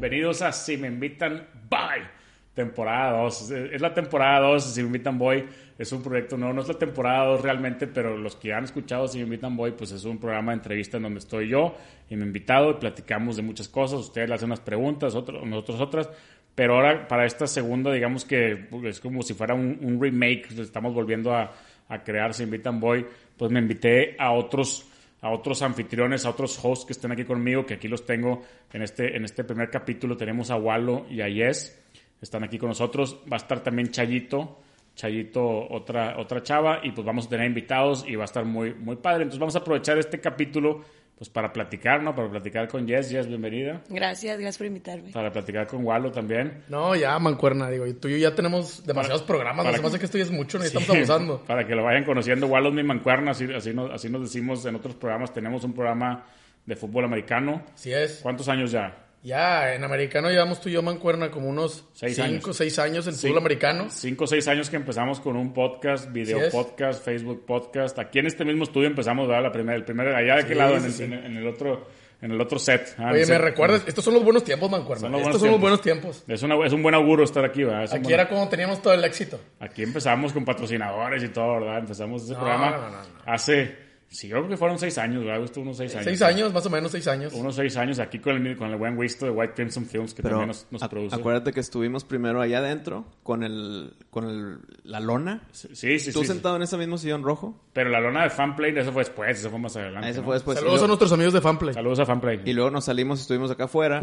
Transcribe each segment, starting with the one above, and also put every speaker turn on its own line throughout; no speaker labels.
Bienvenidos a Si me invitan, bye. Temporada 2. Es la temporada 2, Si me invitan, voy. Es un proyecto nuevo, no es la temporada 2 realmente, pero los que han escuchado Si me invitan, voy, pues es un programa de entrevista en donde estoy yo y mi invitado y platicamos de muchas cosas. Ustedes le hacen unas preguntas, otros, nosotros otras. Pero ahora para esta segunda, digamos que es como si fuera un, remake, estamos volviendo a, a crear Si invitan, voy. Pues me invité a otros a otros anfitriones, a otros hosts que estén aquí conmigo, que aquí los tengo en este, en este primer capítulo. Tenemos a Walo y a Yes, están aquí con nosotros. Va a estar también Chayito, Chayito, otra, otra chava, y pues vamos a tener invitados y va a estar muy, muy padre. Entonces vamos a aprovechar este capítulo pues para platicar, ¿no? Para platicar con Jess. Jess, bienvenida.
Gracias, gracias por invitarme.
Para platicar con Walo también.
No, ya, mancuerna, digo, y tú y yo ya tenemos demasiados programas, no se que esto ya es mucho, ni estamos abusando.
Para que lo vayan conociendo, Walo es mi mancuerna, así, así, nos, así nos decimos en otros programas, tenemos un programa de fútbol americano.
Sí es.
¿Cuántos años ya?
Ya, en americano llevamos tú y yo mancuerna como unos 5 o 6 años en fútbol americano.
5 o 6 años que empezamos con un podcast, video podcast, Facebook podcast. Aquí en este mismo estudio empezamos, ¿verdad? La primera, el primer, allá de qué lado, en, el, en, el, otro en el otro set.
Ah, Oye, me recuerdas, estos son los buenos tiempos, Mancuerna. Estos son los buenos tiempos.
Es, una, es un buen auguro estar aquí, ¿verdad?
aquí era como teníamos todo el éxito.
Aquí empezamos con patrocinadores y todo, ¿verdad? Empezamos ese programa hace Sí, yo creo que fueron seis años, ¿verdad? Estuvo unos seis años.
Seis años, más o menos seis años.
Unos seis años aquí con el, con el buen Wisto de White Crimson Films, que también nos, nos produce.
Acuérdate que estuvimos primero allá adentro con el con el, la lona.
Sí, sí,
Tú sentado en ese mismo sillón rojo.
Pero la lona de Fanplay, eso fue después, eso fue más adelante.
Eso fue después.
Saludos a nuestros amigos de Fanplay.
Saludos a Fanplay.
Y luego nos salimos y estuvimos acá afuera.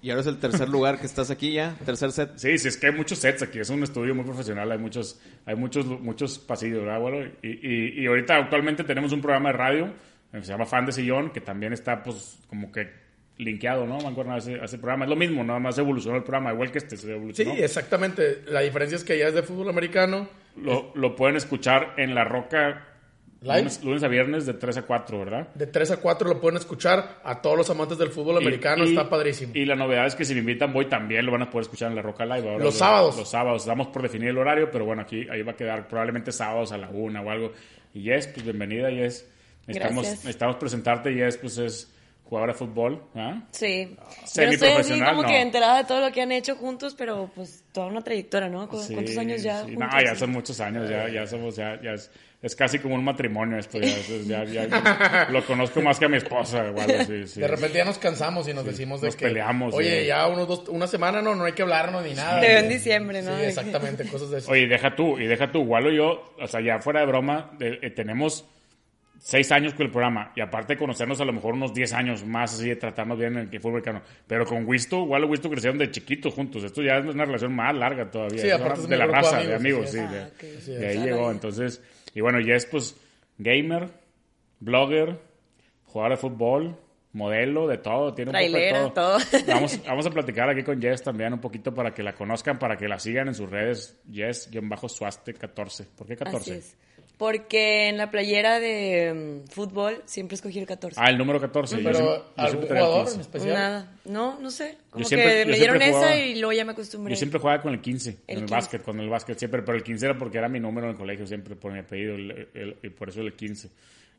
Y ahora es el tercer lugar que estás aquí ya, tercer set.
Sí, sí, es que hay muchos sets aquí, es un estudio muy profesional, hay muchos, hay muchos, muchos pasillos, ¿verdad, bueno? Y, y, y ahorita actualmente tenemos un programa de radio se llama Fan de Sillón, que también está pues como que linkeado, ¿no? Me acuerdo a ese, ese, programa. Es lo mismo, nada más evolucionó el programa, igual que este se evolucionó.
Sí, exactamente. La diferencia es que ya es de fútbol americano.
Lo, lo pueden escuchar en La Roca lunes, a viernes de 3 a 4, ¿verdad?
De 3 a 4 lo pueden escuchar a todos los amantes del fútbol americano, está padrísimo.
Y la novedad es que si me invitan voy también lo van a poder escuchar en La Roca Live.
Ahora los sábados.
Los sábados, damos por definir el horario, pero bueno, aquí ahí va a quedar probablemente sábados a la una o algo. Y Yes, pues bienvenida Yes. Necesitamos, necesitamos presentarte y es, pues, es jugadora de fútbol, ¿ah?
Sí. Semi Yo estoy como que enterada de todo lo que han hecho juntos, pero pues toda una trayectoria, ¿no? ¿Cuántos años ya?
Sí. No, ya son muchos años, ya, ya somos, ya, ya es, es casi como un matrimonio esto, ya, ya, ya lo conozco más que a mi esposa, igual, sí, sí.
De repente ya nos cansamos y nos decimos de
nos
que...
peleamos.
Oye, ya unos dos, una semana no, no hay que hablarnos ni nada.
Te veo en diciembre, ¿no?
Sí, exactamente, cosas de eso.
Oye, deja tú, y deja tú, igual yo, o sea, ya fuera de broma, eh, tenemos seis años con el programa y aparte de conocernos a lo mejor unos diez años más así de tratarnos bien en el fútbol americano. Pero con Wisto, igual Wisto crecieron de chiquitos juntos. Esto ya es una relación más larga todavía.
Sí, aparte
de la raza, de amigos, sí.
Ah,
de, ahí llegó. Entonces, y bueno, Jess, pues, gamer, blogger, jugador de fútbol, modelo, de todo, tiene un poco de todo. Vamos, vamos a platicar aquí con Jess también un poquito para que la conozcan, para que la sigan en sus redes. Jess-Suaste14. ¿Por qué 14?
Porque en la playera de mm, fútbol siempre escogí el 14.
Ah, el número 14.
pero ¿algún jugador en especial?
Nada. No, no sé. Como que me dieron esa y luego ya me acostumbré.
Yo siempre jugaba con el 15 en el básquet, con el básquet siempre. Pero el 15 era porque era mi número en el colegio, siempre por mi apellido, y por eso el 15.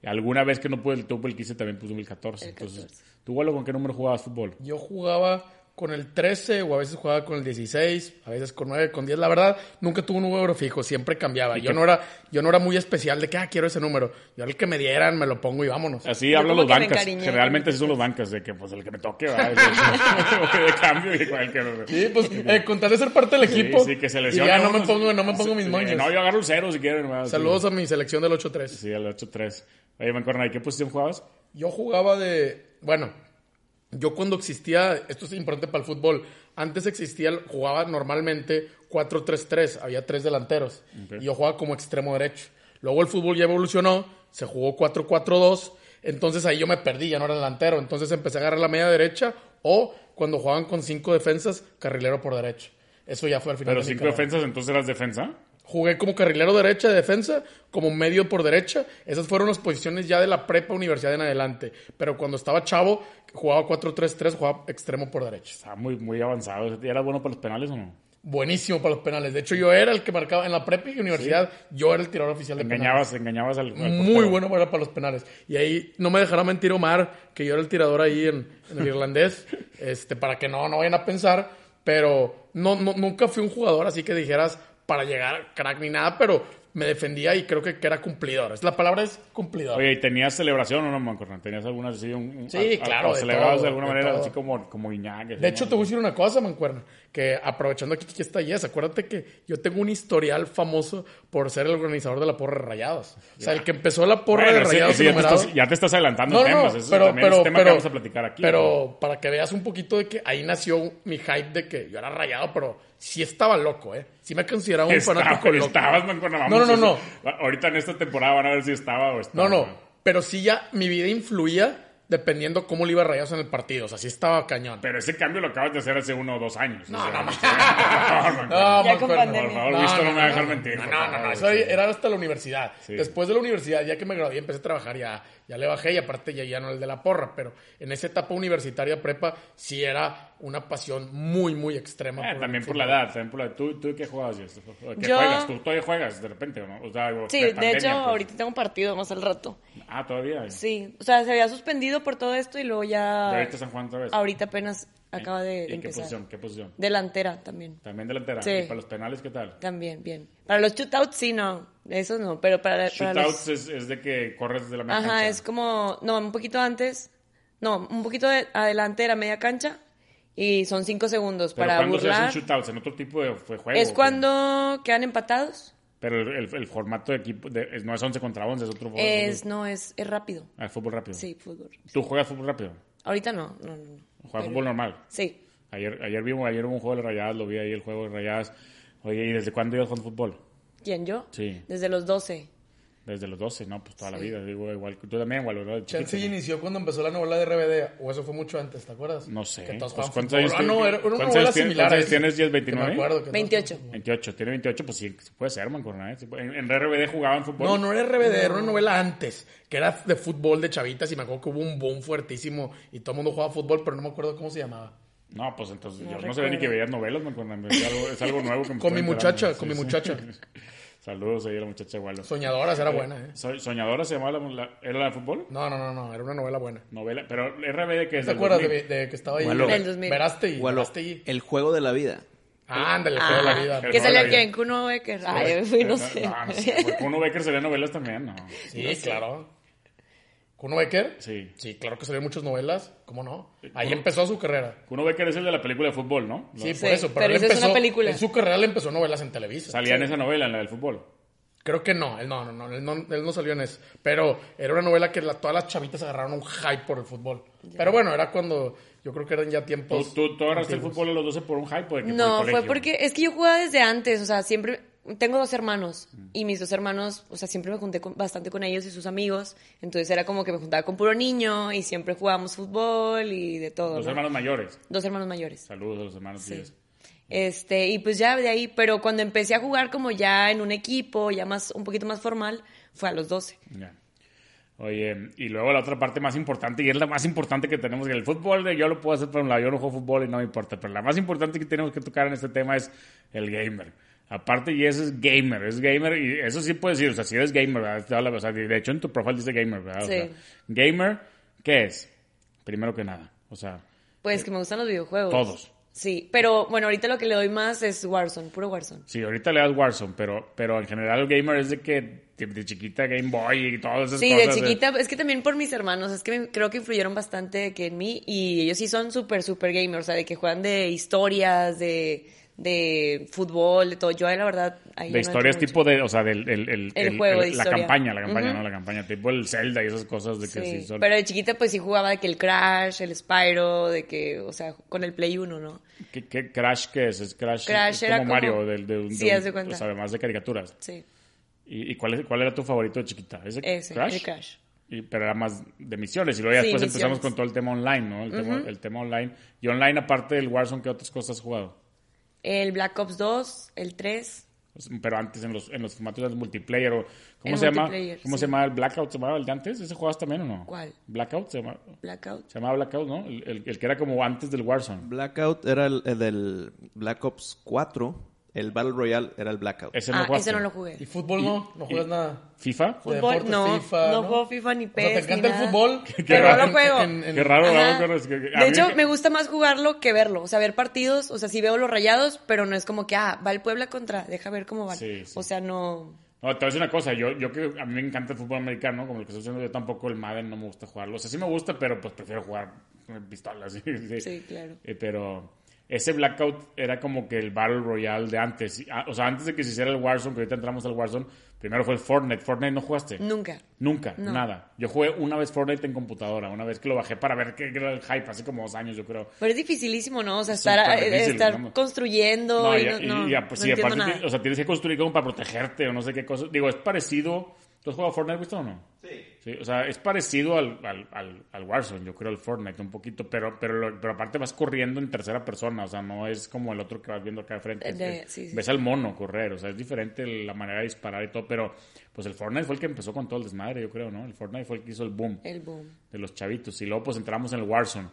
Alguna vez que no pude el topo el 15 también puse el 14. Entonces, ¿tú, Gualo, con qué número jugabas fútbol?
Yo jugaba con el 13 o a veces jugaba con el 16, a veces con 9, con 10. La verdad, nunca tuve un número fijo, siempre cambiaba. Yo no, era, yo no era muy especial de que, ah, quiero ese número. Yo el que me dieran, me lo pongo y vámonos.
Así hablan los bancas. Generalmente así son los bancas, de que pues el que me toque, va. de cambio y
el que Sí, pues eh, con tal de ser parte del equipo.
Sí, que selecciona.
Y ya no me pongo, no me pongo mis moños.
No, yo agarro un cero si quieren.
Saludos a mi selección del 8-3.
Sí, al 8-3. Oye, Mancorna, ¿y qué posición jugabas?
Yo jugaba de, bueno, yo cuando existía, esto es importante para el fútbol, antes existía, jugaba normalmente 4-3-3, había tres delanteros, y yo jugaba como extremo derecho. Luego el fútbol ya evolucionó, se jugó 4-4-2, Entonces ahí yo me perdí, ya no era delantero. Entonces empecé a agarrar la media derecha o cuando jugaban con cinco defensas, carrilero por derecha. Eso ya fue al final.
Pero cinco defensas, entonces eras defensa.
Jugué como carrilero derecha de defensa, como medio por derecha. Esas fueron las posiciones ya de la prepa universidad en adelante. Pero cuando estaba chavo, jugaba 4-3-3, jugaba extremo por derecha.
Estaba muy, muy avanzado. ¿Era bueno para los penales o no?
Buenísimo para los penales. De hecho, yo era el que marcaba en la prepa y universidad. Yo era el tirador oficial de
engañabas,
penales.
Engañabas al,
Muy bueno para, para los penales. Y ahí no me dejará mentir Omar, que yo era el tirador ahí en, en el irlandés, este, para que no, no vayan a pensar. Pero no, no, nunca fui un jugador así que dijeras, para llegar crack ni nada, pero me defendía y creo que, que era cumplidor. La palabra es cumplidor.
Oye, ¿y tenías celebración o no, Mancorran? ¿Tenías alguna así? Un,
sí, claro.
O celebrabas de, alguna manera así como, como Iñak.
De hecho, te voy a decir una cosa, Mancuerna, que aprovechando aquí que está Yes, acuérdate que yo tengo un historial famoso por ser el organizador de la porra de rayados. O sea, el que empezó la porra de rayados.
Sí, ya, te estás, ya, te estás, adelantando
no,
temas.
No,
Eso
pero,
también
pero,
es tema
pero,
que vamos a platicar aquí.
Pero para que veas un poquito de que ahí nació mi hype de que yo era rayado, pero sí estaba loco, ¿eh? Sí me consideraba un
Estaba,
fanático loco.
Estabas.
No, no, no, no.
Ahorita en esta temporada van a ver si estaba o estaba.
No, no. Pero sí ya mi vida influía dependiendo cómo le iba a Rayados en el partido. O sea, sí estaba cañón.
Pero ese cambio lo acabas de hacer hace uno o dos años.
No,
o sea,
no, no.
no,
No,
Ya
me
con
acuerdo.
pandemia.
Por favor,
No,
no, me va a dejar mentir.
No, no, no, eso era hasta la universidad.
Sí.
Después de la universidad, ya que me gradué empecé a trabajar, ya, ya le bajé y aparte ya, ya no el de la porra. Pero en esa etapa universitaria prepa sí era una pasión muy, muy extrema.
Eh,
por
también por la edad, también por la edad. ¿Tú, tú qué jugabas? ¿Qué
Yo-
juegas? ¿Tú todavía juegas de repente o no? O sea,
Sí,
de
de
pandemia,
hecho,
pues.
ahorita tengo un partido más al rato.
Ah, todavía.
Sí, o sea, se había suspendido por todo esto y luego
¿Y
ya...
ahorita están jugando otra vez?
Ahorita apenas acaba de, de
¿Y qué
empezar.
posición? ¿Qué posición?
Delantera también.
También delantera.
Sí.
¿Y para los penales qué tal?
También, bien. Para los shootouts sí, no. Eso no, pero para, para
Shootouts
los...
es, es de que corres desde la media
Ajá,
cancha.
es como... No, un poquito antes. No, un poquito de- adelante media cancha. Y son cinco segundos
Pero
para
¿cuándo se
burlar.
hacen shootouts? ¿En otro tipo de juego?
Es
qué?
cuando quedan empatados.
Pero el, el- el formato de equipo de- no es 11 contra 11, es otro fútbol.
Es, no, es, es rápido.
Ah, fútbol rápido.
Sí, fútbol.
¿Tú juegas fútbol rápido?
Ahorita no, no, no.
¿Juegas
Pero-
fútbol normal?
Sí.
Ayer, ayer, vimos, ayer hubo un juego de rayadas, lo vi ahí el juego de rayadas. Oye, ¿y desde cuándo ibas con fútbol?
¿Quién, yo?
Sí.
Desde los 12.
Desde los 12, ¿no? Pues toda la vida. Digo, igual, tú también, igual, ¿verdad? Chiquito,
Chelsea
¿no?
inició cuando empezó la novela de RBD, o eso fue mucho antes, ¿te acuerdas?
No sé.
Que todos
Pues, ¿Cuántos años
Ah,
tienes?
no, era una
¿Cuántos
novela similar.
¿Cuántos tienes?
esa.
¿10,
Que me
29?
acuerdo que todos
28.
jugaban fútbol.
28, tiene 28, pues sí, puede ser, man, con ¿eh? En, en RBD jugaban fútbol.
No, no era RBD, era una novela antes, que era de fútbol de chavitas y me acuerdo que hubo un boom fuertísimo y todo el mundo jugaba fútbol, pero no me acuerdo cómo se llamaba.
No, pues entonces
No
yo no sabía ni que
recuerdo.
veías novelas, man, con Es algo, es algo nuevo que me
Con mi muchacha, con mi muchacha.
Saludos ahí a la muchacha igual.
Soñadoras era buena, ¿eh?
So- ¿Soñadora se llamaba la, la- ¿Era la de fútbol?
No, no, no, no, era una novela buena.
Novela. Pero RBD que es
¿Te acuerdas
2000.
de, de que estaba ahí?
Gualo.
Del 2000.
Verástegui, Verástegui.
el juego de la vida.
Ah, ándale, el juego de la vida.
El
¿Qué
juego
sale
de la
aquí en Kuno Becker? Ay, fui, no sé.
No, no sé. Kuno Becker sería novelas también, ¿no?
Sí, claro. ¿Kuno Becker?
Sí.
Sí, claro que salieron muchas novelas. ¿Cómo no? Ahí empezó su carrera.
Kuno Becker es el de la película de fútbol, ¿no?
Sí,
Sí,
por eso. Pero,
pero
él
esa es
empezó,
una película.
En su carrera le empezó novelas en Televisa.
Salía en esa novela, en la del fútbol.
Creo que no, él no, no, no, él no, él no salió en eso. Pero era una novela que la- todas las chavitas agarraron un hype por el fútbol. Pero bueno, era cuando yo creo que eran ya
¿Tú,
tiempos.
tú, tú agarraste el
antiguos.
fútbol a los 12 por un hype o de que por el
No, fue porque es que yo jugaba desde antes, o sea, siempre tengo dos hermanos y mis dos hermanos, o sea, siempre me junté con- bastante con ellos y sus amigos, entonces era como que me juntaba con puro niño y siempre jugábamos fútbol y de todo. ¿no?
hermanos mayores.
Dos hermanos mayores.
Saludos a los hermanos
Sí. Este, y pues ya de ahí, pero cuando empecé a jugar como ya en un equipo, ya más, un poquito más formal, fue a los 12.
Ya. Oye, y luego la otra parte más importante, y es la más importante que tenemos, que el fútbol, yo lo puedo hacer por un lado, yo no juego fútbol y no me importa, pero la más importante que tenemos que tocar en este tema es el gamer. Aparte, y ese es gamer, es gamer, y eso sí puedes decir, o sea, si eres gamer, ¿verdad? O sea, de hecho en tu profile dice gamer, ¿verdad? O
Sí.
sea, gamer, ¿qué es? Primero que nada, o sea,
Pues que me gustan los videojuegos.
Todos.
Sí, pero bueno, ahorita lo que le doy más es Warzone, puro Warzone.
sí, ahorita le das Warzone, pero, pero en general el gamer es de que de, de chiquita Game Boy y todas esas
Sí,
cosas.
de chiquita, es que también por mis hermanos, es que me- creo que influyeron bastante que en mí y ellos sí son súper, súper gamers, o sea, de que juegan de historias, de, de fútbol, de todo. Yo, la verdad, ahí
De
no
historias tipo de, o sea, del el, el,
El juego de
la campaña, la campaña. ¿no? La campaña, tipo el Zelda y esas cosas de que
Sí,
sí, son...
pero de chiquita pues sí jugaba de que el Crash, el Spyro, de que, o sea, con el Play 1, ¿no?
¿Qué, qué Crash qué es? Es Crash,
Crash
es
era
como
como-
Mario, del- de, un- de
Sí,
un-
de cuenta.
O sea, además de caricaturas.
Sí,
¿Y, y cuál, es, cuál era tu favorito de chiquita? ¿Ese,
ese,
Crash?
el Crash.
y, pero era más de misiones. Y luego ya
Sí,
después
misiones.
empezamos con todo el tema online, ¿no? El, tema, el tema online. Y online, aparte del Warzone, ¿qué otras cosas has jugado?
El Black Ops 2, el 3.
Pues, Pero antes en los, en los formatos de multiplayer. O, ¿Cómo,
El
se, llama, ¿Cómo
sí.
se llama el Blackout? ¿Se llamaba el de antes? ¿Ese jugabas también o no?
¿Cuál?
Blackout se llama.
Blackout.
Se llamaba Blackout, ¿no? El, el- el que era como antes del Warzone.
Blackout era el, el del Black Ops 4. El Battle Royale era el Blackout.
Ese no
Ah, ese no lo jugué.
¿Y fútbol no? ¿No juegas nada?
¿FIFA?
Fútbol,
deportes,
no,
FIFA,
no
¿no?
juego FIFA ni
O sea,
PES.
¿te encanta
ni
el
nada.
fútbol?
Pero no lo juego.
en- en-
Qué raro,
De hecho,
que-
me gusta más jugarlo que verlo. O sea, ver partidos, o sea, sí veo los rayados, pero no es como que, ah, va el Puebla contra, deja ver cómo van.
Sí, sí.
O sea, no.
No, te voy a decir una cosa, yo, yo que a mí me encanta el fútbol americano, como el que estoy haciendo yo tampoco el Madden no me gusta jugarlo. O sea, sí me gusta, pero pues prefiero jugar con pistolas. Sí, sí.
Sí, claro.
Eh, pero ese Blackout era como que el Battle Royale de antes. Ah, O sea, antes de que se hiciera el Warzone, que ahorita entramos al Warzone, primero fue el Fortnite. ¿Fortnite no jugaste?
Nunca.
Nunca,
No.
nada. Yo jugué una vez Fortnite en computadora, una vez que lo bajé para ver qué era el hype, hace como dos años yo creo.
Pero es dificilísimo, ¿no? O sea, estar, eh,
difícil,
estar
¿no?
construyendo
No,
y,
y,
no,
y- y, pues, sí, aparte,
nada.
o sea, tienes que construir como para protegerte o no sé qué cosa. Digo, es parecido. ¿Tú has jugado Fortnite, visto o no? Sí. o sea, es parecido al, al, al, al Warzone, yo creo, el Fortnite un poquito, pero, pero, lo- pero aparte vas corriendo en tercera persona, o sea, no es como el otro que vas viendo acá de frente. Es-
de-
es-
sí, sí,
ves
sí.
al mono correr, o sea, es diferente la manera de disparar y todo, pero pues el Fortnite fue el que empezó con todo el desmadre, yo creo, ¿no? El Fortnite fue el que hizo el boom
El boom.
de los chavitos. Y luego pues entramos en el Warzone.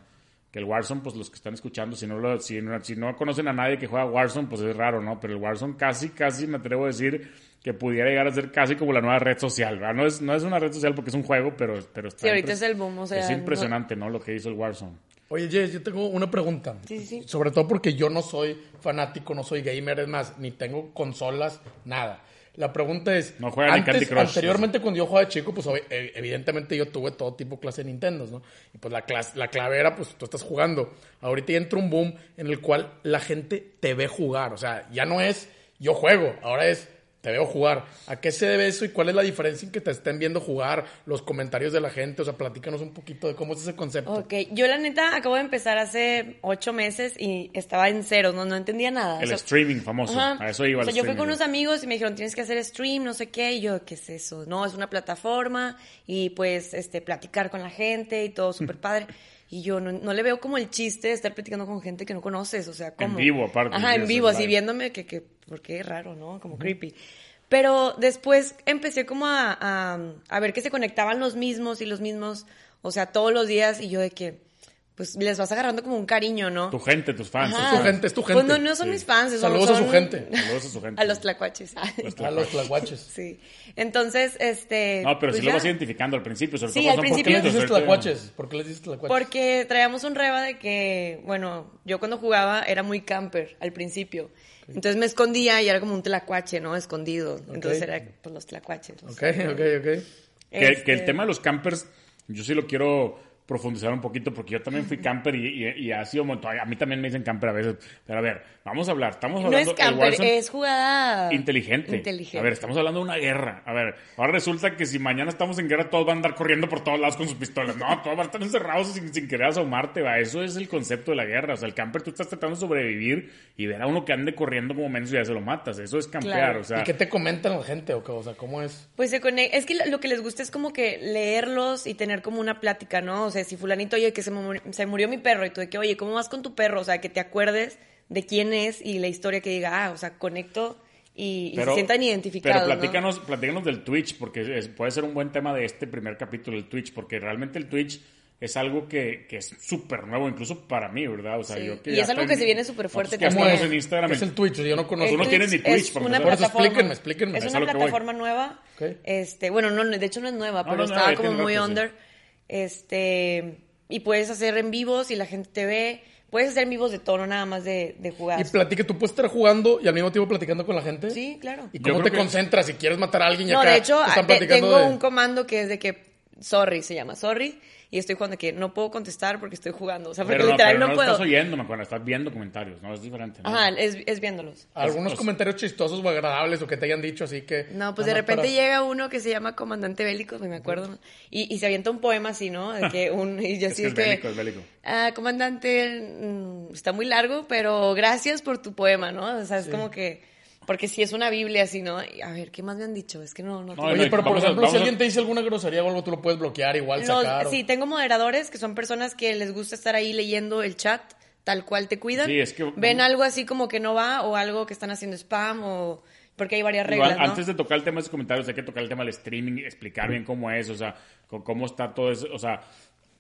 Que el Warzone, pues los que están escuchando, si no, lo, si, no, si no conocen a nadie que juega Warzone, pues es raro, ¿no? Pero el Warzone casi, casi me atrevo a decir que pudiera llegar a ser casi como la nueva red social, ¿verdad? No es, no es una red social porque es un juego, pero, pero está
Sí, ahorita es el boom, o sea,
Es impresionante, ¿no? Lo que hizo el Warzone.
Oye, Jess, yo tengo una pregunta.
Sí, sí, sí.
Sobre todo porque yo no soy fanático, no soy gamer, es más, ni tengo consolas, nada. La pregunta es,
No juega ni
antes,
Candy Crush.
anteriormente cuando yo jugaba de chico, pues eh, evidentemente yo tuve todo tipo de clase de Nintendos, ¿no? Y pues la, clase, la clave era, pues tú estás jugando. Ahorita ya entra un boom en el cual la gente te ve jugar, o sea, ya no es yo juego, ahora es te veo jugar. ¿A qué se debe eso y cuál es la diferencia en que te estén viendo jugar, los comentarios de la gente? O sea, platícanos un poquito de cómo es ese concepto.
Ok, yo la neta acabo de empezar hace ocho meses y estaba en cero, no, no entendía nada.
El
O sea,
streaming famoso.
Ajá.
A eso iba
O sea,
el
yo fui
streaming.
con unos amigos y me dijeron, tienes que hacer stream, no sé qué. Y yo, ¿qué es eso? No, es una plataforma y pues este platicar con la gente y todo súper padre. Y yo no, no le veo como el chiste de estar platicando con gente que no conoces, o sea, como...
vivo, aparte,
Ajá, en vivo, así viéndome que, que, porque es raro, ¿no? Como creepy. Pero después empecé como a, a, a ver que se conectaban los mismos y los mismos, o sea, todos los días y yo de que, pues les vas agarrando como un cariño, ¿no?
Tu gente, tus fans.
Ajá.
tus
tu gente, es tu gente.
Pues no, no son
Sí.
mis fans. son-
Saludos a su
son-
gente.
Saludos a su gente.
A los tlacuaches.
A los tlacuaches.
Sí. Entonces, este...
No, pero
pues
si lo vas identificando al principio, sobre
Sí,
todo
al
son
¿Por qué
principio-
les dices tlacuaches? ¿Por qué les dices tlacuaches?
Porque traíamos un reba de que, bueno, yo cuando jugaba era muy camper al principio. Entonces me escondía y era como un tlacuache, ¿no? Escondido. Entonces era pues los tlacuaches.
Ok, ok, ok.
Que,
Este,
que el tema de los campers, yo sí lo quiero profundizar un poquito porque yo también fui camper y, y, y ha sido un montón. A mí también me dicen camper a veces. Pero a ver, vamos a hablar. Estamos
No
hablando
es camper, es jugada...
inteligente.
Inteligente.
A ver, estamos hablando de una guerra. A ver, ahora resulta que si mañana estamos en guerra, todos van a andar corriendo por todos lados con sus pistolas. No, todos van a estar encerrados sin, sin querer asomarte. Va. Eso es el concepto de la guerra. O sea, el camper tú estás tratando de sobrevivir y ver a uno que ande corriendo como menos y ya se lo matas. Eso es campear.
Claro.
O sea,
¿Y qué te comentan la gente? O, qué? o sea, ¿cómo es?
Pues se conecta. Es que lo- lo que les gusta es como que leerlos y tener como una plática, ¿no? O sea, si fulanito, oye, que se, mu- se murió mi perro y tú de que, oye, ¿cómo vas con tu perro? O sea, que te acuerdes de quién es y la historia que diga, ah, o sea, conecto y, y se sientan identificados.
Pero
¿no?
platícanos, platícanos del Twitch, porque es- puede ser un buen tema de este primer capítulo del Twitch, porque realmente el Twitch es algo que, que es súper nuevo, incluso para mí, ¿verdad? O sea,
Sí.
yo que
Y es algo que se viene súper fuerte
¿Cómo
ya
es?
estamos en Instagram.
¿Qué es el Twitch? Yo no conozco.
Tú no tienes ni
Twitch es
por
una
ejemplo.
Por eso
plataforma.
explíquenme, explíquenme.
Es una plataforma nueva.
Ok.
Este, bueno, no, de hecho no es nueva,
No,
pero
no,
estaba como muy
rato, sí.
Este, y puedes hacer en vivos y la gente te ve. Puedes hacer en vivos de tono nada más de, de jugar.
Y platique, tú puedes estar jugando y al mismo tiempo platicando con la gente.
Sí, claro.
¿Y
Yo
cómo te
que-
concentras si quieres matar a alguien y
No,
acá
de hecho,
te están
te-
platicando
tengo
de-
un comando que es de que sorry se llama sorry y estoy jugando que no puedo contestar porque estoy jugando, o sea, porque
Pero no,
literal
pero no,
no, puedo.
estás oyendo, me acuerdo, estás viendo comentarios, ¿no? Es diferente. ¿no?
Ajá, es, es viéndolos.
Algunos
Os- os-
comentarios chistosos o agradables o que te hayan dicho, así que...
No, pues
nada
de repente
para-
llega uno que se llama Comandante Bélico, me acuerdo, y, y se avienta un poema así, ¿no? De que un, y yo
Es
así
que es
que,
bélico, es bélico.
"Ah, Comandante, mm, está muy largo, pero gracias por tu poema, ¿no? O sea, es como que Porque si es una Biblia, así, ¿no? A ver, ¿qué más me han dicho? Es que no, no.
No,
tengo-
Oye, pero por
a-
ejemplo, si
a-
alguien te dice alguna grosería o algo, tú lo puedes bloquear, igual
Los-
sacar. o-
sí, tengo moderadores que son personas que les gusta estar ahí leyendo el chat, tal cual te cuidan.
Sí, es que-
Ven algo así como que no va o algo que están haciendo spam o... Porque hay varias reglas,
Igual,
¿no?
antes de tocar el tema de esos comentarios, hay que tocar el tema del streaming, explicar bien cómo es, o sea, cómo está todo eso. O sea,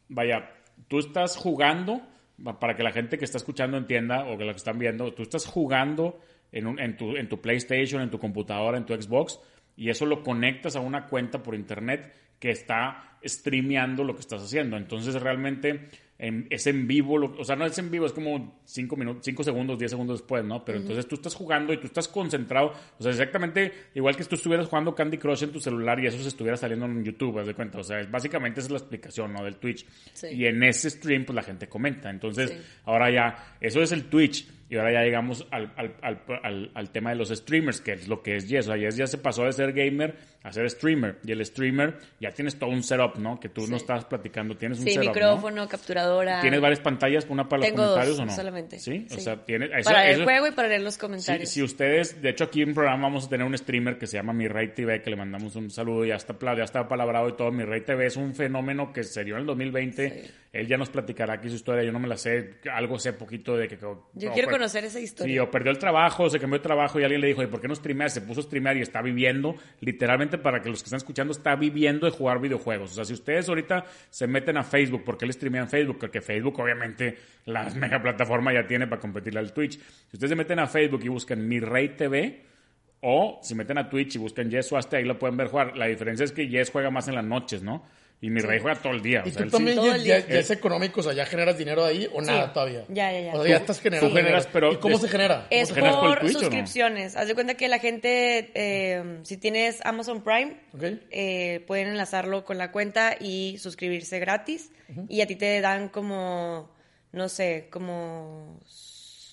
vaya, tú estás jugando, pa- para que la gente que está escuchando entienda, o que lo que están viendo, tú estás jugando en, un- en, tu, en tu PlayStation, en tu computadora, en tu Xbox, y eso lo conectas a una cuenta por internet que está streameando lo que estás haciendo. Entonces, realmente en- es en vivo, lo- o sea, no es en vivo, es como 5 minutos, 5 segundos, 10 segundos después, ¿no? Pero entonces tú estás jugando y tú estás concentrado, o sea, exactamente igual que si tú estuvieras jugando Candy Crush en tu celular y eso se estuviera saliendo en YouTube, haz de cuenta, o sea, es- básicamente esa es la explicación, ¿no? Del Twitch.
Sí.
Y en ese stream, pues la gente comenta. Entonces,
Sí.
ahora ya, eso es el Twitch. Y ahora ya llegamos al, al, al, al- tema de los streamers, que es lo que es Yes. O sea, Yes ya se pasó de ser gamer a ser streamer. Y el streamer ya tienes todo un setup, ¿no? Que tú no estás platicando, tienes un
Sí,
setup, ¿no?
micrófono, capturadora.
¿Tienes varias pantallas, una para los comentarios
dos
o no?
solamente.
Sí, o
Sí.
sea, tiene eso-
para el
eso-
juego y para leer los
Sí,
comentarios.
si ustedes, de hecho aquí en el programa vamos a tener un streamer que se llama Mi Rey TV, que le mandamos un saludo, ya está, ya está palabrado y todo. Mi Rey TV es un fenómeno que se dio en el 2020. Él ya nos platicará aquí su historia, yo no me la sé, algo sé poquito de que...
Yo
no,
quiero conocer esa
Sí,
historia.
o perdió el trabajo, se cambió de trabajo y alguien le dijo, ¿y por qué no streameas? Se puso a streamear y está viviendo, literalmente para que los que están escuchando, está viviendo de jugar videojuegos. O sea, si ustedes ahorita se meten a Facebook, ¿por qué le streamean Facebook? Porque Facebook, obviamente, la mega plataforma ya tiene para competirle al Twitch. Si ustedes se meten a Facebook y buscan Mi Rey TV, o si meten a Twitch y buscan Yes hasta ahí lo pueden ver jugar. La diferencia es que Yes juega más en las noches, ¿no? Y Mi Rey juega todo el día. o
¿Y
sea,
tú
sí-
también ya, es económico? O sea, ¿ya generas dinero de ahí o nada todavía?
Ya, ya, ya.
O sea, ya estás generando
tú generas,
dinero.
pero
¿Y cómo se genera?
Es
¿Te generas por el
por
Twitch o no?
suscripciones. Haz de cuenta que la gente, eh, si tienes Amazon Prime, eh, pueden enlazarlo con la cuenta y suscribirse gratis. Y a ti te dan como, no sé, como...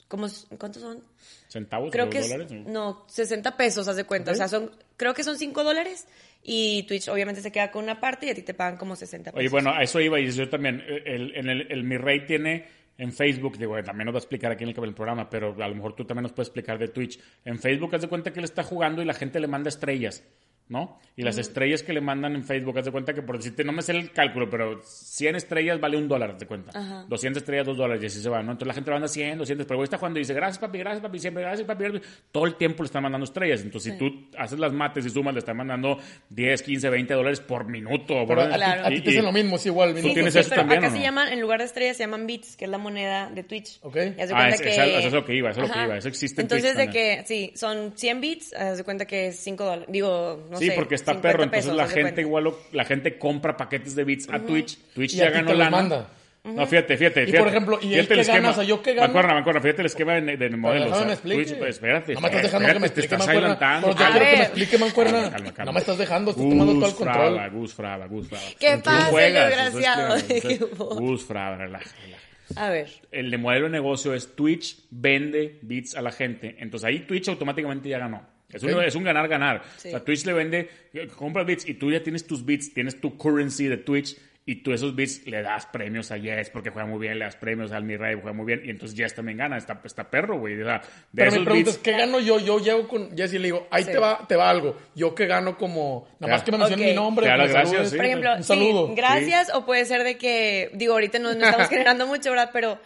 como ¿Cuántos son?
¿Centavos
Creo
o
que es,
dólares?
no, 60 pesos, haz de cuenta. O sea, son, creo que son 5 dólares y Twitch obviamente se queda con una parte y a ti te pagan como 60 pesos.
Oye, bueno, a eso iba y yo también. El, en el, el Mi Rey tiene en Facebook, digo, eh, también nos va a explicar aquí en el, el programa, pero a lo mejor tú también nos puedes explicar de Twitch. En Facebook, haz de cuenta que él está jugando y la gente le manda estrellas, ¿no? Y las estrellas que le mandan en Facebook, haz de cuenta que por decirte, no me sé el cálculo, pero 100 estrellas vale un dólar, haz de cuenta.
Ajá.
200 estrellas, dos dólares, y así se va, ¿no? Entonces la gente le manda 100, 200, pero güey está jugando y dice, gracias papi, gracias papi, siempre, gracias papi. gracias". Todo el tiempo le están mandando estrellas. Entonces, si tú haces las mates y sumas, le están mandando 10, 15, 20 dólares por minuto.
Pero a,
Claro.
a ti te hacen lo mismo, es igual.
Sí,
mismo.
sí,
tienes
sí,
eso
pero
también,
acá
o
se
no?
llaman, en lugar de estrellas, se llaman bits, que es la moneda de Twitch.
Ok.
Y haz de
Ah,
cuenta
es-
que...
esa- eso es lo que iba, eso es lo que iba, eso existe en
Entonces,
Twitch
de que, sí, son 100 bits, haz de cuenta que es 5 dólares. Digo, no
sí,
sé.
porque está
50
perro, entonces
pesos,
la gente
cuenta.
igual, lo- la gente compra paquetes de bits a Twitch. Twitch
Y
ya ganó
te
lana.
manda.
No, fíjate, fíjate.
Y,
fíjate,
por ejemplo, ¿y él
fíjate
qué
el esquema.
gana? O sea, ¿yo qué gano?
Mancuerna, mancuerna, fíjate el esquema de, de modelo.
déjame
o sea,
me explique.
Twitch, pues, espérate.
No me estás dejando
espérate,
que me
te
explique,
estás
mancuerna.
adelantando.
A
quiero que me explique, mancuerna.
Calma, calma, calma.
No me estás dejando, estás tomando todo el
Gus
control.
Fraba, Gus Fraba, Gus Fraba.
¿Qué
Tú
pasa,
juegas,
desgraciado?
Gus Fraba, relaja, relaja.
A ver.
el de modelo de negocio es Twitch vende bits a la gente. Entonces ahí Twitch automáticamente ya ganó. Es, un, es un ganar-ganar.
Sí.
O sea, Twitch le vende, eh, compras bits y tú ya tienes tus bits, tienes tu currency de Twitch y tú esos bits le das premios a Yes porque juega muy bien, le das premios al Mi Rey, juega muy bien y entonces Yes también gana. Está, está perro, güey. O sea, de
Pero mi
esos
pregunta
bits,
es, ¿qué gano yo? Yo llego con Jesse y le digo, ahí
Sí.
te va te va algo. ¿Yo qué gano como... Nada más que me mencionen mi nombre. Que me
las gracias, sí.
Por ejemplo,
Un saludo.
sí, gracias, o puede ser de que, digo, ahorita no, no estamos generando mucho, ¿verdad? Pero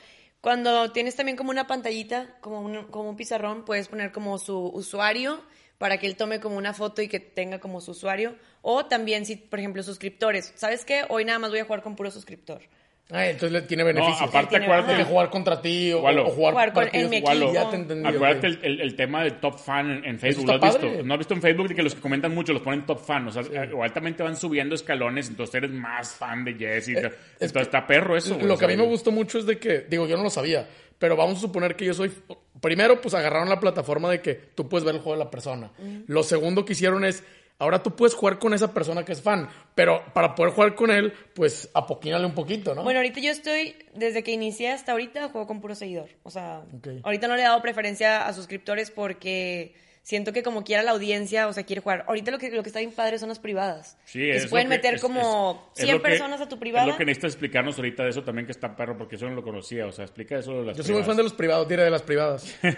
cuando tienes también como una pantallita, como un, como un pizarrón, puedes poner como su usuario para que él tome como una foto y que tenga como su usuario. O también, si, por ejemplo, suscriptores. ¿Sabes qué? Hoy nada más voy a jugar con puro suscriptor.
Ah, entonces le tiene beneficios.
aparte
Tiene-
acuérdate
de jugar contra ti o, jugar,
Jugar con-
partidos.
en mi equipo.
Ya te entendí.
Acuérdate el, el- el tema del top fan en, en Facebook.
está
¿Lo has
padre.
visto? ¿No has visto en Facebook de que los que comentan mucho los ponen top fan? O sea, o altamente van subiendo escalones, entonces eres más fan de Jess. Y
Eh,
entonces
que
está perro eso.
Lo que a mí me gustó mucho es de que, digo, yo no lo sabía, pero vamos a suponer que yo soy. Primero, pues agarraron la plataforma de que tú puedes ver el juego de la persona. Lo segundo que hicieron es. Ahora tú puedes jugar con esa persona que es fan, pero para poder jugar con él, pues apoquínale un poquito, ¿no?
Bueno, ahorita yo estoy, desde que inicié hasta ahorita, juego con puro seguidor. O sea, ahorita no le he dado preferencia a suscriptores porque siento que como quiera la audiencia, o sea, quiere jugar. Ahorita lo que, lo que está bien padre son las privadas.
Sí,
que
es
se pueden
que-
meter
es-
como
es- es
100
lo que-
personas a tu privada.
Es lo que necesitas explicarnos ahorita de eso también que está perro, porque eso no lo conocía. O sea, explica eso de las
yo soy muy fan
privadas.
de los privados, diré de las privadas.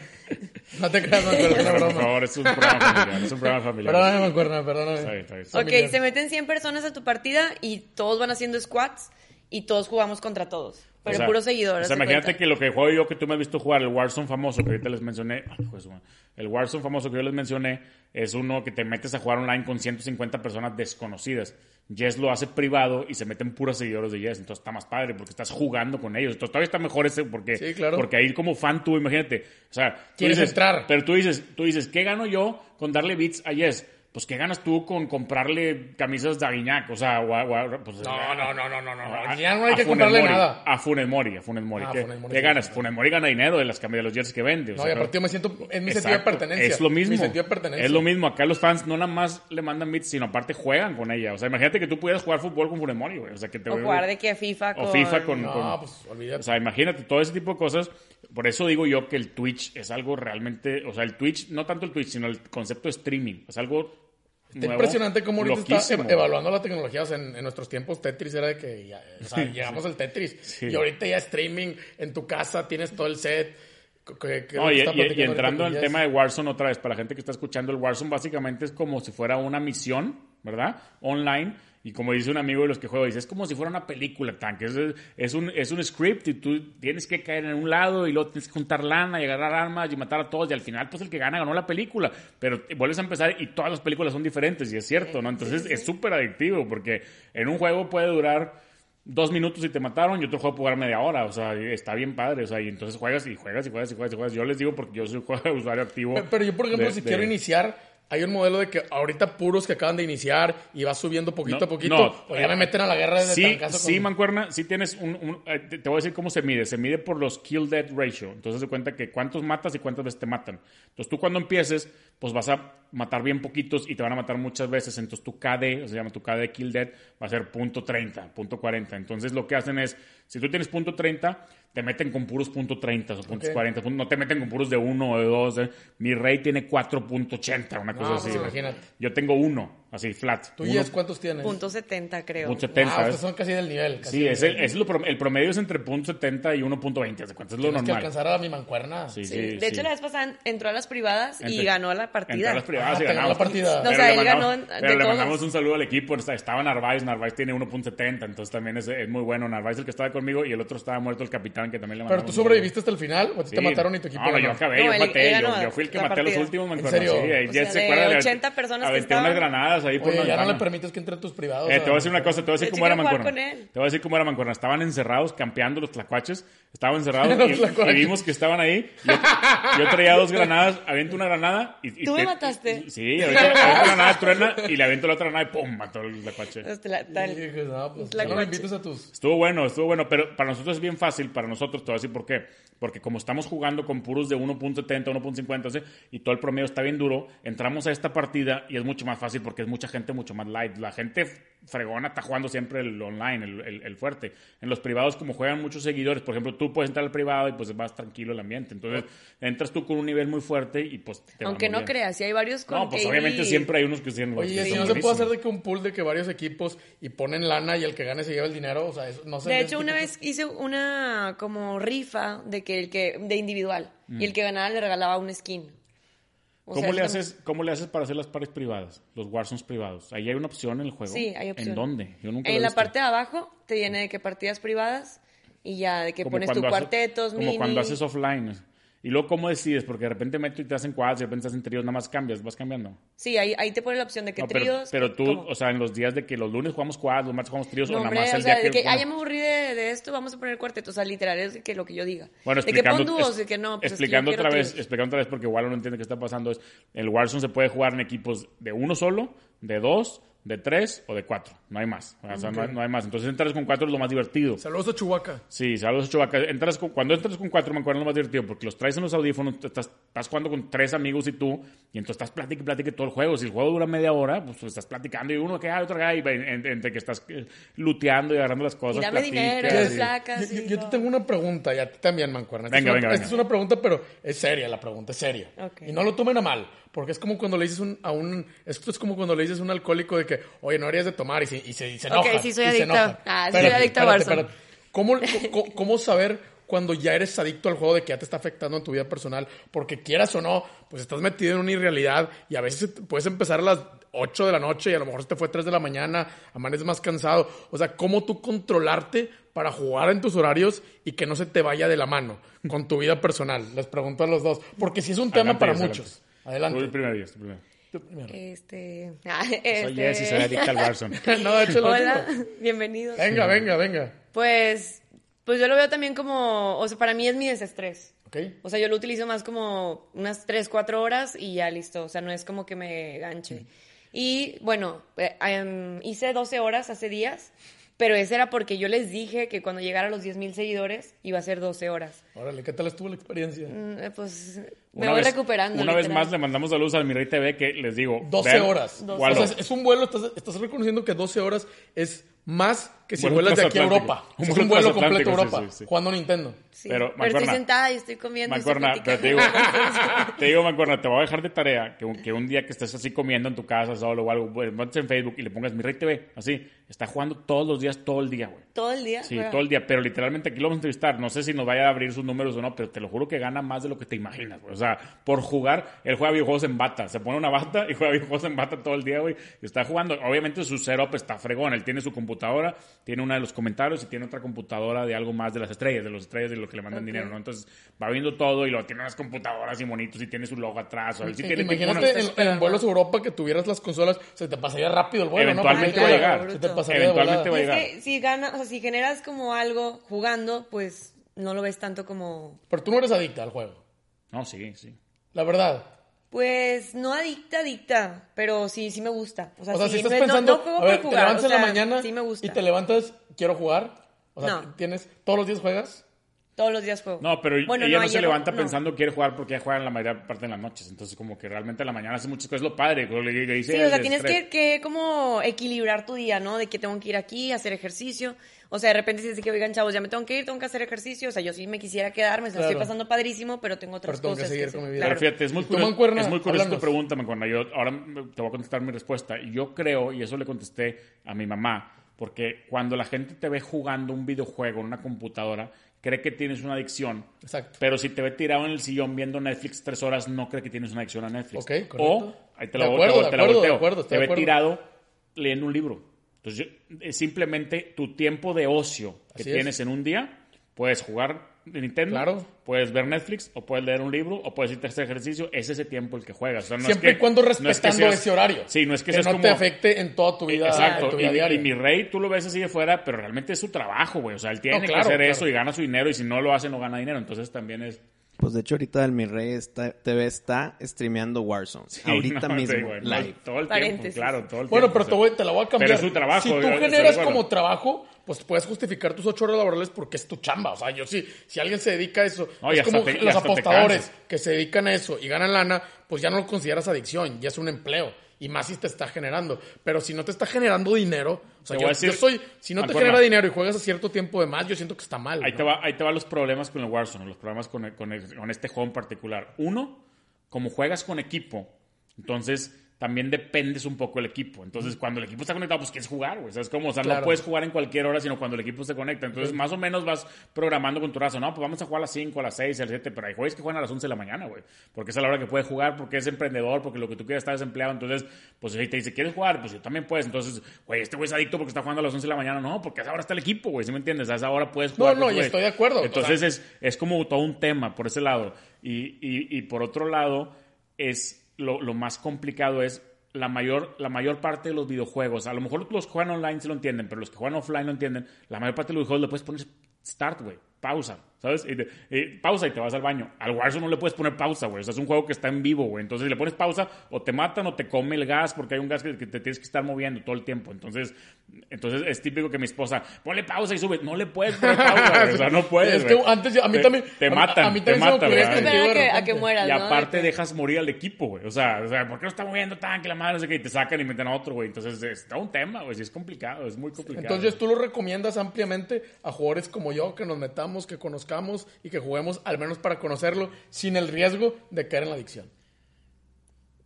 No te creas, es una
Por favor, es un programa familiar. Es un programa familiar.
Perdóname, Mancuerna, perdóname.
Está bien, está bien.
Ok,
millones.
se meten 100 personas a tu partida y todos van haciendo squats y todos jugamos contra todos. Pero
O sea,
puro seguidor.
O sea, imagínate
cuenta.
que lo que juego yo, que tú me has visto jugar, el Warzone famoso, que ahorita les mencioné. madre. el Warzone famoso que yo les mencioné es uno que te metes a jugar online con 150 personas desconocidas. Yes lo hace privado y se meten puros seguidores de Yes. Entonces está más padre porque estás jugando con ellos. Entonces todavía está mejor ese porque,
Sí, claro.
porque ahí como fan tú, imagínate. O sea, tú
Quieres
dices,
entrar.
Pero tú dices, tú dices, ¿qué gano yo con darle bits a Yes? Pues, ¿qué ganas tú con comprarle camisas de Aguiñac? O sea, o a- o a- pues,
No, no, no, no, no, no.
a-
Ya no hay
a
que comprarle
Mori,
nada.
A Funes Mori, a Funes Mori.
Ah,
¿Qué,
Funes Mori
qué
sí,
ganas?
sí.
Funes Mori gana dinero de las camisas de los jerseys que vende. o
No,
sea,
y aparte yo me siento, es mi sentido de pertenencia.
Es lo mismo.
Mi sentido de pertenencia.
Es lo mismo. Acá los fans no nada más le mandan bits, sino aparte juegan con ella. O sea, imagínate que tú pudieras jugar fútbol con Funes Mori, güey. O sea, que te
O jugar de que FIFA con...
O FIFA con...
No,
con-
pues olvídate.
o sea, imagínate todo ese tipo de cosas. Por eso digo yo que el Twitch es algo realmente, o sea, el Twitch, no tanto el Twitch, sino el concepto de streaming. Es algo
Está
nuevo,
impresionante cómo ahorita está
loquísimo,
evaluando la tecnología. O sea, en, en nuestros tiempos Tetris era de que ya, o sea, llegamos al Tetris.
Sí.
Y ahorita ya streaming en tu casa, tienes todo el set. que- que
No, y, entrando al
con
tema de Warzone otra vez, para la gente que está escuchando, el Warzone básicamente es como si fuera una misión, ¿verdad? Online. Y como dice un amigo de los que juego, dice, es como si fuera una película, tanque. Es, es un, es un script y tú tienes que caer en un lado y luego tienes que juntar lana y agarrar armas y matar a todos. Y al final, pues el que gana ganó la película. Pero vuelves a empezar y todas las películas son diferentes y es cierto, ¿no? Entonces es súper adictivo porque en un juego puede durar dos minutos y te mataron y otro juego puede durar media hora. O sea, está bien padre. O sea, y entonces juegas y juegas y juegas y juegas y juegas. Yo les digo porque yo soy usuario activo.
Pero, pero yo, por ejemplo,
de-
si
de-
quiero iniciar, hay un modelo de que ahorita puros que acaban de iniciar y va subiendo poquito
No,
a poquito,
no.
o ya me meten a la guerra de
Sí,
trancazo
sí,
con-
Mancuerna, sí tienes un... un- eh, te, voy a decir cómo se mide. Se mide por los kill-death ratio. Entonces se cuenta que cuántos matas y cuántas veces te matan. Entonces tú cuando empieces, pues vas a matar bien poquitos y te van a matar muchas veces. Entonces tu KD, se llama tu KD kill-death, va a ser punto .30, punto .40. Entonces lo que hacen es, si tú tienes punto .30, te meten con puros punto .30 o puntos
Ok.
40. punto- No te meten con puros de 1 o de 2. eh. Mi rey tiene 4.80, una cosa
No,
así.
pues imagínate.
Yo tengo uno, así, flat.
¿Tú,
Uno-
Jess, cuántos tienes?
Punto 70, creo.
punto 70.
Ah,
¿sabes?
ustedes son casi del nivel. casi
Sí,
del
es el,
nivel.
es lo prom- el promedio es entre .70 y 1.20, ¿haz de cuenta? Es lo
Tienes que
normal.
alcanzar a mi mancuerna.
Sí,
Sí.
sí,
de hecho, la vez pasada entró a las privadas y
Entre-
ganó la
Entró
partida.
a las privadas
Ah,
y
ganó
ganamos.
la partida.
No, o
Pero
sea,
le
él
mandamos-
ganó de
pero le
todos.
mandamos un saludo al equipo. Estaba Narváez, Narváez tiene 1.70, entonces también es, es muy bueno. Narváez el que estaba conmigo y el otro estaba muerto, el capitán, que también le
Pero
mandamos
tú
un
sobreviviste hasta el final, o a ti
Sí.
te mataron y tu equipo
No, no, yo acabé, yo maté, yo, fui el que maté a los últimos, me
¿En
acuerdo.
serio?
Sí, ahí
O
Jet
sea,
se
de
acuerda de
80 personas que
aventé unas
estaban.
granadas ahí por
Oye, ya no le permites que entre tus privados.
Eh, te voy a decir una cosa, te voy a decir cómo era Mancuerna. Te voy a decir cómo era Mancuerna. Estaban encerrados, campeando los tlacuaches. Estaban encerrados y, y vimos que estaban ahí. Yo, yo traía dos granadas, aviento una granada y... y
¿Tú me
te-
mataste?
Sí, aviento, aviento una granada, truena y le aviento la otra granada y ¡pum! Mató el tlacuache.
No, pues, no me invites a tus...
Estuvo bueno, estuvo bueno, pero para nosotros es bien fácil, para nosotros, te voy a decir por qué. Porque como estamos jugando con puros de 1.70, 1.50 ¿sí? y todo el promedio está bien duro, entramos a esta partida y es mucho más fácil porque es mucha gente mucho más light. La gente fregona está jugando siempre el online, el, el- el fuerte. En los privados, como juegan muchos seguidores, por ejemplo, tú puedes entrar al privado y pues es más tranquilo el ambiente. Entonces, entras tú con un nivel muy fuerte y pues te va
Aunque
muy
no
bien.
creas, si hay varios con
No, pues
KD.
obviamente siempre hay unos que tienen
Oye,
que son
no se puede hacer de que un pool de que varios equipos y ponen lana y el que gane se lleva el dinero, o sea, eso no sé.
De hecho, una vez hice una como rifa de que el que de individual y el que ganaba le regalaba un skin. O
¿Cómo
sea,
le, haces, ¿Cómo le haces para hacer las pares privadas? Los Warzones privados. Ahí hay una opción en el juego.
Sí, hay opción.
¿En dónde? Yo nunca
En la
visto.
parte de abajo te viene de que partidas privadas y ya de que
Como
pones tu
cuando haces-
cuartetos,
Como cuando haces offline. Y luego, ¿cómo decides? Porque de repente meto y te hacen quads, de repente te hacen tríos, nada más cambias, vas cambiando.
Sí, ahí, ahí te pone la opción de que
No, pero,
tríos.
pero tú,
¿cómo?
o sea, en los días de que los lunes jugamos quads, los martes jugamos tríos,
No,
o nada más
o
el
sea,
día
de que, ah, ya me aburrí de, de esto, vamos a poner cuartetos. O sea, literal, es que lo que yo diga.
Bueno,
de que
explicando,
pon dúos, de que no, pues es que
explicando otra vez,
tríos.
explicando otra vez porque igual no entiende qué está pasando es el Warzone se puede jugar en equipos de uno solo, de dos, de tres o de cuatro, no hay más, o sea, no, hay, no hay más. Entonces entrar con cuatro es lo más divertido.
Saludos a Chubaca.
Sí, saludos Chubaca. Entras con- cuando entras con cuatro, me acuerdo lo más divertido, porque los traes en los audífonos, estás, estás jugando con tres amigos y tú, y entonces estás platicando y platique todo el juego. Si el juego dura media hora, pues estás platicando y uno que hay, otro que hay, entre que estás eh, luteando y agarrando las cosas.
Y dame dinero,
y-
placas.
Yo,
y
yo te tengo una pregunta y a ti también, Mancuerna. Esta
Venga,
es una,
venga,
esta
venga.
es una pregunta, pero es seria la pregunta, es seria.
Ok.
Y no lo tomen a mal, porque es como cuando le dices un- a un... Esto es como cuando le dices a un alcohólico de que, oye, no harías de tomar y se, y se, y se
Ok, sí, soy
enoja.
Ah, sí, soy adicta a Warzone.
¿Cómo, cómo, cómo saber cuando ya eres adicto al juego de que ya te está afectando en tu vida personal, porque quieras o no, pues estás metido en una irrealidad y a veces puedes empezar a las 8 de la noche y a lo mejor se te fue 3 de la mañana, amaneces más cansado. O sea, ¿cómo tú controlarte para jugar en tus horarios y que no se te vaya de la mano con tu vida personal? Les pregunto a los dos, porque si es un tema
Adelante,
para
adelante.
muchos. Adelante.
Tú primero, primero.
Tú primero.
Este. ah,
Soy
este-
Jesse, soy adicta al Warzone.
no, échalo,
Hola, bienvenidos.
Venga, venga, venga.
Pues, pues yo lo veo también como, o sea, para mí es mi desestrés.
¿Ok?
O sea, yo lo utilizo más como unas 3, 4 horas y ya listo. O sea, no es como que me ganche. Y bueno, eh, em, hice 12 horas hace días, pero ese era porque yo les dije que cuando llegara a los 10 mil seguidores iba a ser 12 horas.
Órale, ¿qué tal estuvo la experiencia?
Mm, eh, Pues me
Una
voy
vez-
recuperando.
Una vez
literal.
más le mandamos saludos al Mirai TV que les digo.
12
vean,
horas.
12
O sea, es un vuelo, estás, estás reconociendo que 12 horas es más que si
Vuelo
vuelas de aquí a. Europa.
Un
Es
vuelo
un vuelo completo a Europa,
sí, sí, sí.
jugando Nintendo.
Sí,
Pero,
Pero, estoy sentada y estoy comiendo. y estoy
Mancuerna, pero te digo, te digo, Mancuerna, te voy a dejar de tarea que un, que un día que estés así comiendo en tu casa solo o algo, pues, metes en Facebook y le pongas mi Rey TV, así, está jugando todos los días, todo el día, güey.
Todo el día.
Sí, todo el día, pero literalmente aquí lo vamos a entrevistar. No sé si nos vaya a abrir sus números o no, pero te lo juro que gana más de lo que te imaginas, güey. O sea, por jugar, él juega videojuegos en bata. Se pone una bata y juega videojuegos en bata todo el día, güey. Y está jugando. Obviamente su setup está fregón. Él tiene su computadora, tiene una de los comentarios y tiene otra computadora de algo más de las estrellas, de las estrellas de lo que le mandan dinero, ¿no? Entonces va viendo todo y lo tiene unas computadoras y monitos y tiene su logo atrás. O sí
Sí,
tiene
Imagínate
una-
en, en vuelos a Europa que tuvieras las consolas, se te pasaría rápido el vuelo,
Eventualmente
¿no?
va a llegar.
Se te pasaría de
Eventualmente va a
es
llegar.
que si gana, o sea, si generas como algo jugando, pues no lo ves tanto como.
Pero tú no eres adicta al juego.
No, sí, sí.
La verdad.
Pues no adicta, adicta, pero sí, sí me gusta. O sea,
O sea,
sí,
si estás
no-
pensando,
no, juego
a ver,
por
te
jugar,
levantas
o
en la mañana
Sí me gusta.
y te levantas, quiero jugar. O sea,
No.
tienes, todos los días juegas.
Todos los días juego.
No, pero
Bueno,
ella no, se levanta
no.
pensando que quiere jugar porque ella juega en la mayor parte de las noches. Entonces, como que realmente en la mañana hace muchas cosas. Es lo padre. como le- le dice
Sí, o sea, tienes
estrés.
que, que como equilibrar tu día, ¿no? De que tengo que ir aquí, hacer ejercicio. O sea, de repente si dice que, oigan, chavos, ya me tengo que ir, tengo que hacer ejercicio. O sea, yo sí me quisiera quedar, me
Claro.
estoy pasando padrísimo, pero tengo otras
Pero tengo que
cosas.
seguir con mi vida.
Pero
Claro.
fíjate, es muy
¿Tú,
curioso, es muy curioso tu pregunta, Mancuerna. Yo ahora te voy a contestar mi respuesta. Y yo creo, y eso le contesté a mi mamá, porque cuando la gente te ve jugando un videojuego en una computadora, cree que tienes una adicción.
Exacto.
Pero si te ve tirado en el sillón viendo Netflix tres horas, no cree que tienes una adicción a Netflix.
Ok, correcto.
O, ahí te la,
acuerdo,
te- volteo,
de acuerdo, estoy
te ve tirado leyendo un libro. Entonces, simplemente tu tiempo de ocio que
Así es.
tienes en un día, puedes jugar de Nintendo,
Claro.
puedes ver Netflix, o puedes leer un libro, o puedes irte a hacer ejercicio. Es ese tiempo el que juegas. O sea, no es
Siempre
que-
y cuando
no es que
respetando
seas-
ese horario.
Sí, no es que,
que
seas
no
como...
te afecte en toda tu vida,
Exacto,
tu
y,
vida
y
diaria.
mi rey tú lo ves así de fuera, pero realmente es su trabajo, güey. O sea, él tiene
No, claro,
que hacer
claro.
eso y gana su dinero, y si no lo hace, no gana dinero. Entonces también es...
Pues de hecho ahorita el Mi Rey está, TV está streameando Warzone. ahorita
no, sí,
mismo,
güey, no,
live.
todo el tiempo, claro, todo el
Bueno,
tiempo,
pero
o
te, voy- te la voy a cambiar.
Pero es su trabajo,
Si tú generas como trabajo, pues puedes justificar tus ocho horas laborales porque es tu chamba. O sea, yo sí, si alguien se dedica a eso,
No,
es como
te-
los apostadores que se dedican a eso y ganan lana, pues ya no lo consideras adicción, ya es un empleo. Y más si te está generando. Pero si no te está generando dinero, o sea, yo,
decir-
yo soy, si no te genera dinero y juegas a cierto tiempo de más, yo siento que está mal.
Ahí
¿no?
te, va, ahí te van los problemas con el Warzone, los problemas con, el- con, el- con este juego en particular. Uno, como juegas con equipo, entonces también dependes un poco del equipo. Entonces, cuando el equipo está conectado, pues quieres jugar, güey. O sea, es como, o sea, no
Claro.
puedes jugar en cualquier hora, sino cuando el equipo se conecta. Entonces, más o menos vas programando con tu raza. No, pues vamos a jugar a las 5, a las 6, a las 7, pero hay jueces que juegan a las 11 de la mañana, güey. Porque es a la hora que puedes jugar, porque es emprendedor, porque lo que tú quieras estar desempleado. Entonces, pues si te dice, ¿quieres jugar? Pues yo también puedes. Entonces, güey, este güey es adicto porque está jugando a las 11 de la mañana. No, porque a esa hora está el equipo, güey. ¿Sí me entiendes? A esa hora puedes
No,
jugar.
no,
pues,
y
güey.
estoy de acuerdo. O
Entonces,
sea-
es, es como todo un tema por ese lado. Y, y, y por otro lado, es lo, lo más complicado es la mayor, la mayor parte de los videojuegos. A lo mejor los que juegan online sí lo entienden, pero los que juegan offline no entienden. La mayor parte de los videojuegos le puedes poner start, güey. Pausa, ¿sabes? Y te- y pausa y te vas al baño. Al Warzone no le puedes poner pausa, güey. O sea, es un juego que está en vivo, güey. Entonces, si le pones pausa, o te matan o te come el gas, porque hay un gas que, que te tienes que estar moviendo todo el tiempo. Entonces, entonces es típico que mi esposa, ponle pausa y sube. No le puedes poner pausa, güey. O sea, no puedes.
Es que
güey.
antes a mí
Te-
también-
Te matan,
a mí
te
también me
matan, ¿verdad?
que
a que, a mueras,
Y
¿no?
aparte
que-
dejas morir al equipo, güey. O sea, o sea, ¿por qué no está moviendo tan que la madre no sé qué? Y te sacan y meten a otro, güey. Entonces, está un tema, güey. Sí, es complicado, es muy complicado.
Entonces tú lo recomiendas ampliamente a jugadores como yo, que nos metamos, que conozcamos y que juguemos al menos para conocerlo sin el riesgo de caer en la adicción.